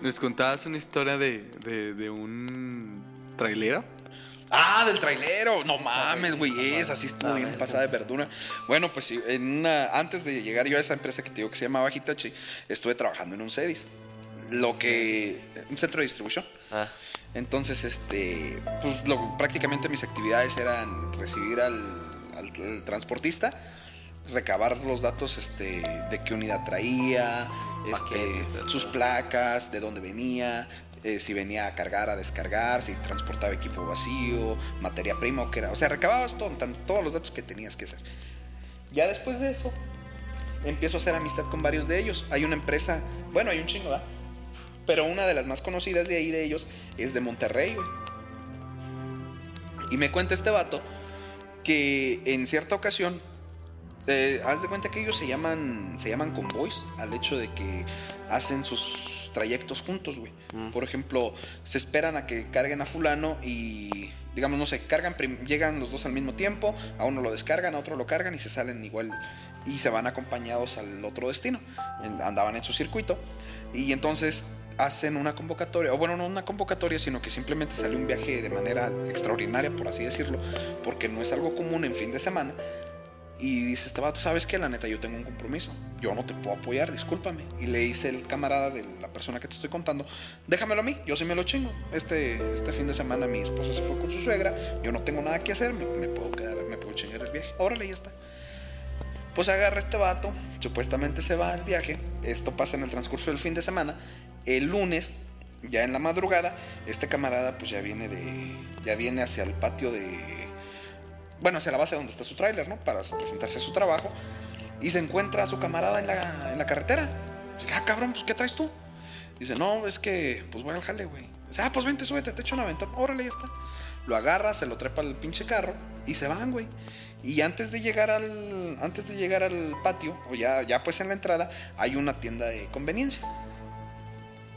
nos contabas una historia de, de, de un trailero. Ah, del trailero. No mames, güey. Esa sí estuvo bien pasada de verdura. Bueno, pues sí, en una, antes de llegar yo a esa empresa que te digo que se llamaba Hitachi, estuve trabajando en un CEDIS. Lo que. Un centro de distribución. Ah, Entonces, este. Pues lo- prácticamente mis actividades eran recibir al, al- al transportista, recabar los datos este, de qué unidad traía, este, sus placas, de dónde venía, eh, si venía a cargar, a descargar, si transportaba equipo vacío, materia prima o qué era. O sea, recababas todo, tan- todos los datos que tenías que hacer. Ya después de eso, empiezo a hacer amistad con varios de ellos. Hay una empresa, bueno, hay un chingo, ¿verdad? Pero una de las más conocidas de ahí de ellos es de Monterrey, güey. Y me cuenta este vato que en cierta ocasión, eh, haz de cuenta que ellos se llaman, se llaman convoys al hecho de que hacen sus trayectos juntos, güey. Mm. Por ejemplo, se esperan a que carguen a fulano y, digamos, no sé, cargan, llegan los dos al mismo tiempo, a uno lo descargan, a otro lo cargan y se salen igual y se van acompañados al otro destino. Andaban en su circuito y entonces hacen una convocatoria, o bueno, no una convocatoria, sino que simplemente sale un viaje de manera extraordinaria, por así decirlo, porque no es algo común en fin de semana. Y dice este vato, ¿sabes qué? La neta, yo tengo un compromiso. Yo no te puedo apoyar, discúlpame. Y le dice el camarada de la persona que te estoy contando, déjamelo a mí, yo sí me lo chingo. Este, este fin de semana mi esposa se fue con su suegra, yo no tengo nada que hacer, me, me puedo quedar, me puedo chingar el viaje. Órale, ya está. Pues agarra este vato, supuestamente se va al viaje. Esto pasa en el transcurso del fin de semana. El lunes, ya en la madrugada, este camarada pues ya viene de. ya viene hacia el patio de. Bueno, hacia la base donde está su tráiler, ¿no? Para presentarse a su trabajo. Y se encuentra a su camarada en la, en la carretera. Dice, ah, cabrón, pues ¿qué traes tú? Dice, no, es que pues voy al jale, güey. Dice, ah, pues vente, súbete, te echo un aventón. Órale, ya está. Lo agarra, se lo trepa al pinche carro y se van, güey. Y antes de llegar al antes de llegar al patio, o ya, ya pues en la entrada, hay una tienda de conveniencia.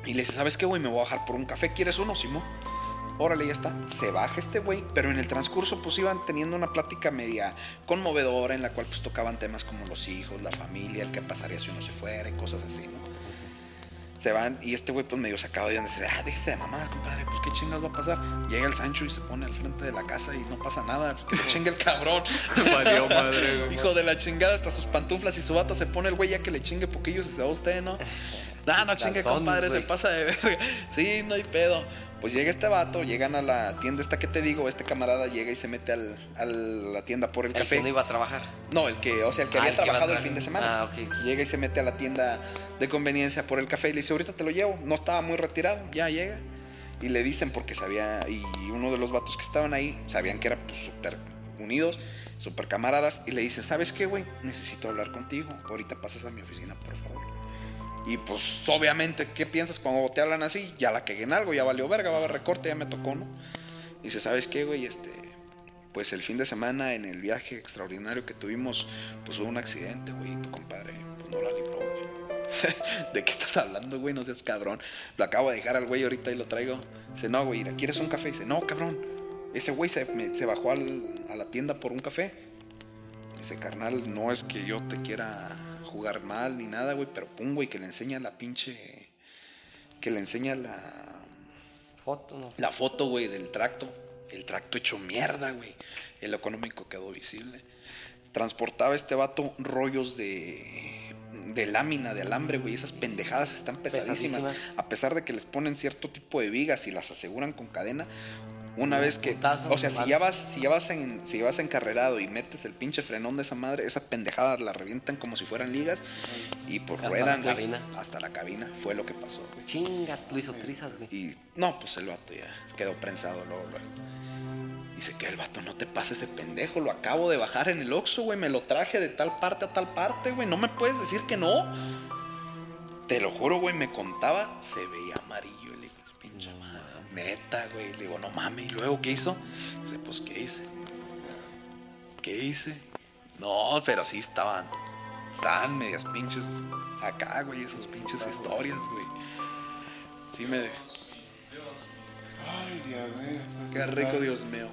Y le dice, ¿sabes qué, güey? Me voy a bajar por un café. ¿Quieres uno, Simón? Órale, ya está. Se baja este güey, pero en el transcurso pues iban teniendo una plática media conmovedora en la cual pues tocaban temas como los hijos, la familia, el qué pasaría si uno se fuera y cosas así, ¿no? Se van y este güey pues medio sacado de donde dice, ah, déjese de mamadas, compadre, pues qué chingas va a pasar. Llega el Sancho y se pone al frente de la casa y no pasa nada, pues que se chingue el cabrón. Valió madre. Hijo de la chingada, hasta sus pantuflas y su bata se pone el güey ya que le chingue poquillos y se va usted, ¿no? No, no chingue, compadre, se pasa de verga. Sí, no hay pedo. Pues llega este vato, llegan a la tienda esta que te digo, este camarada llega y se mete al, a la tienda por el, el café. que no iba a trabajar. No, el que, o sea, el que Ah, había el que trabajado el fin de semana. Ah. Llega y se mete a la tienda de conveniencia por el café y le dice, ahorita te lo llevo. No estaba muy retirado, ya llega. Y le dicen porque sabía, y uno de los vatos que estaban ahí, sabían que eran pues, súper unidos, súper camaradas, y le dice, ¿sabes qué, güey? Necesito hablar contigo. Ahorita pasas a mi oficina, por favor. Y pues obviamente, ¿qué piensas cuando te hablan así? Ya la cagué en algo, ya valió verga, va a haber recorte, ya me tocó, ¿no? Y dice, ¿sabes qué, güey? Este, pues el fin de semana en el viaje extraordinario que tuvimos, pues hubo un accidente, güey, tu compadre, pues no la libró, güey. ¿De qué estás hablando, güey? No seas cabrón. Lo acabo de dejar al güey ahorita y lo traigo. Dice, no, güey, ¿quieres un café? Dice, no, cabrón. Ese güey se, se bajó a la tienda por un café. Dice, carnal, no es que yo te quiera jugar mal ni nada, güey, pero pum, güey, que le enseña la pinche... Que le enseña la... Foto, ¿no? La foto, güey, del tracto. El tracto hecho mierda, güey. El económico quedó visible. Transportaba este vato rollos de, de lámina, de alambre, güey. Esas pendejadas están pesadísimas. Pesadísimas. A pesar de que les ponen cierto tipo de vigas y las aseguran con cadena. Una vez que... putazo, o sea, si ya, vas, si, ya vas en, si ya vas encarrerado y metes el pinche frenón de esa madre, esa pendejada la revientan como si fueran ligas y pues Hasta ruedan, la güey. cabina. Hasta la cabina. Fue lo que pasó, güey. Chinga, lo hizo trizas, güey. Y no, pues el vato ya quedó prensado luego, luego. Dice que el vato no te pases ese pendejo, lo acabo de bajar en el Oxxo, güey, me lo traje de tal parte a tal parte, güey, no me puedes decir que no. Te lo juro, güey, me contaba, se veía amarillo, neta, güey, le digo, no mames, ¿y luego qué hizo? Dice, pues, ¿qué hice? ¿Qué hice? No, pero sí estaban, estaban medias pinches acá, güey, esas pinches historias, güey. Sí me... Ay, Dios mío. Qué rico, Dios mío.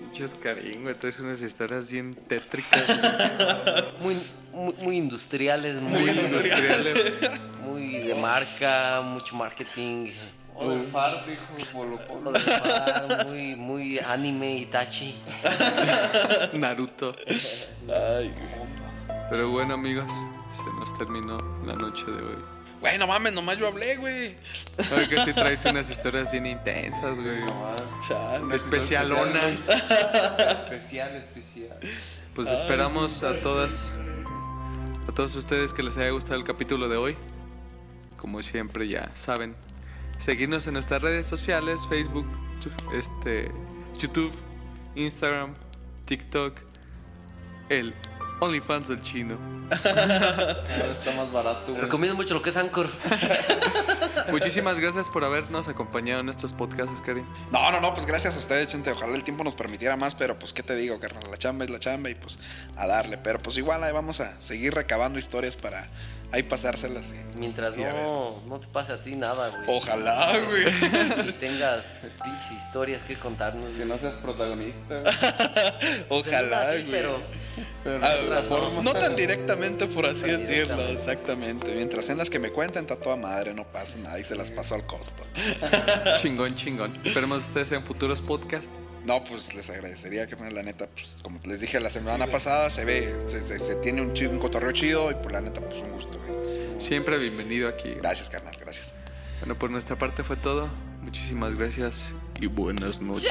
Pinches Karim, güey. Traes unas historias bien tétricas, Muy, muy, muy industriales, muy, muy industriales. muy de marca, mucho marketing. O del far, dijo Polo Polo. Lo de far, muy, muy anime, Itachi. Naruto. Ay, Pero bueno, amigos, se nos terminó la noche de hoy. güey, no mames, nomás yo hablé, güey. Creo que sí traes unas historias bien intensas, güey. Nomás. Chale. Especialona. Especial, especial. Pues esperamos a todas, a todos ustedes que les haya gustado el capítulo de hoy. Como siempre ya saben, seguirnos en nuestras redes sociales, Facebook, este, YouTube, Instagram, TikTok, el OnlyFans del chino. Ahora está más barato, güey. Recomiendo mucho lo que es Anchor. Muchísimas gracias por habernos acompañado en estos podcasts, Karim. No, no, no, pues gracias a ustedes, gente. Ojalá el tiempo nos permitiera más, pero pues, ¿qué te digo, carnal? La chamba es la chamba y pues a darle. Pero pues igual ahí vamos a seguir recabando historias para ahí pasárselas. y- Mientras no, no te pase a ti nada, güey. Ojalá, güey. Y tengas pinches historias que contarnos. Que güey. no seas protagonista, güey. Ojalá, Sí, güey. pero Pero Ah, no. forma. No tan directamente, por así decirlo, exactamente. Mientras en las que me cuenten, está toda madre, no pasa nada y se las paso al costo. Chingón, chingón. Esperemos ustedes en futuros podcasts. No, pues les agradecería que la neta, pues como les dije la semana pasada, se ve, se, se- se tiene un, chi- un cotorreo chido y por la neta, pues un gusto, güey. Siempre bienvenido aquí. Gracias, carnal, gracias. Bueno, por nuestra parte fue todo. Muchísimas gracias y buenas noches.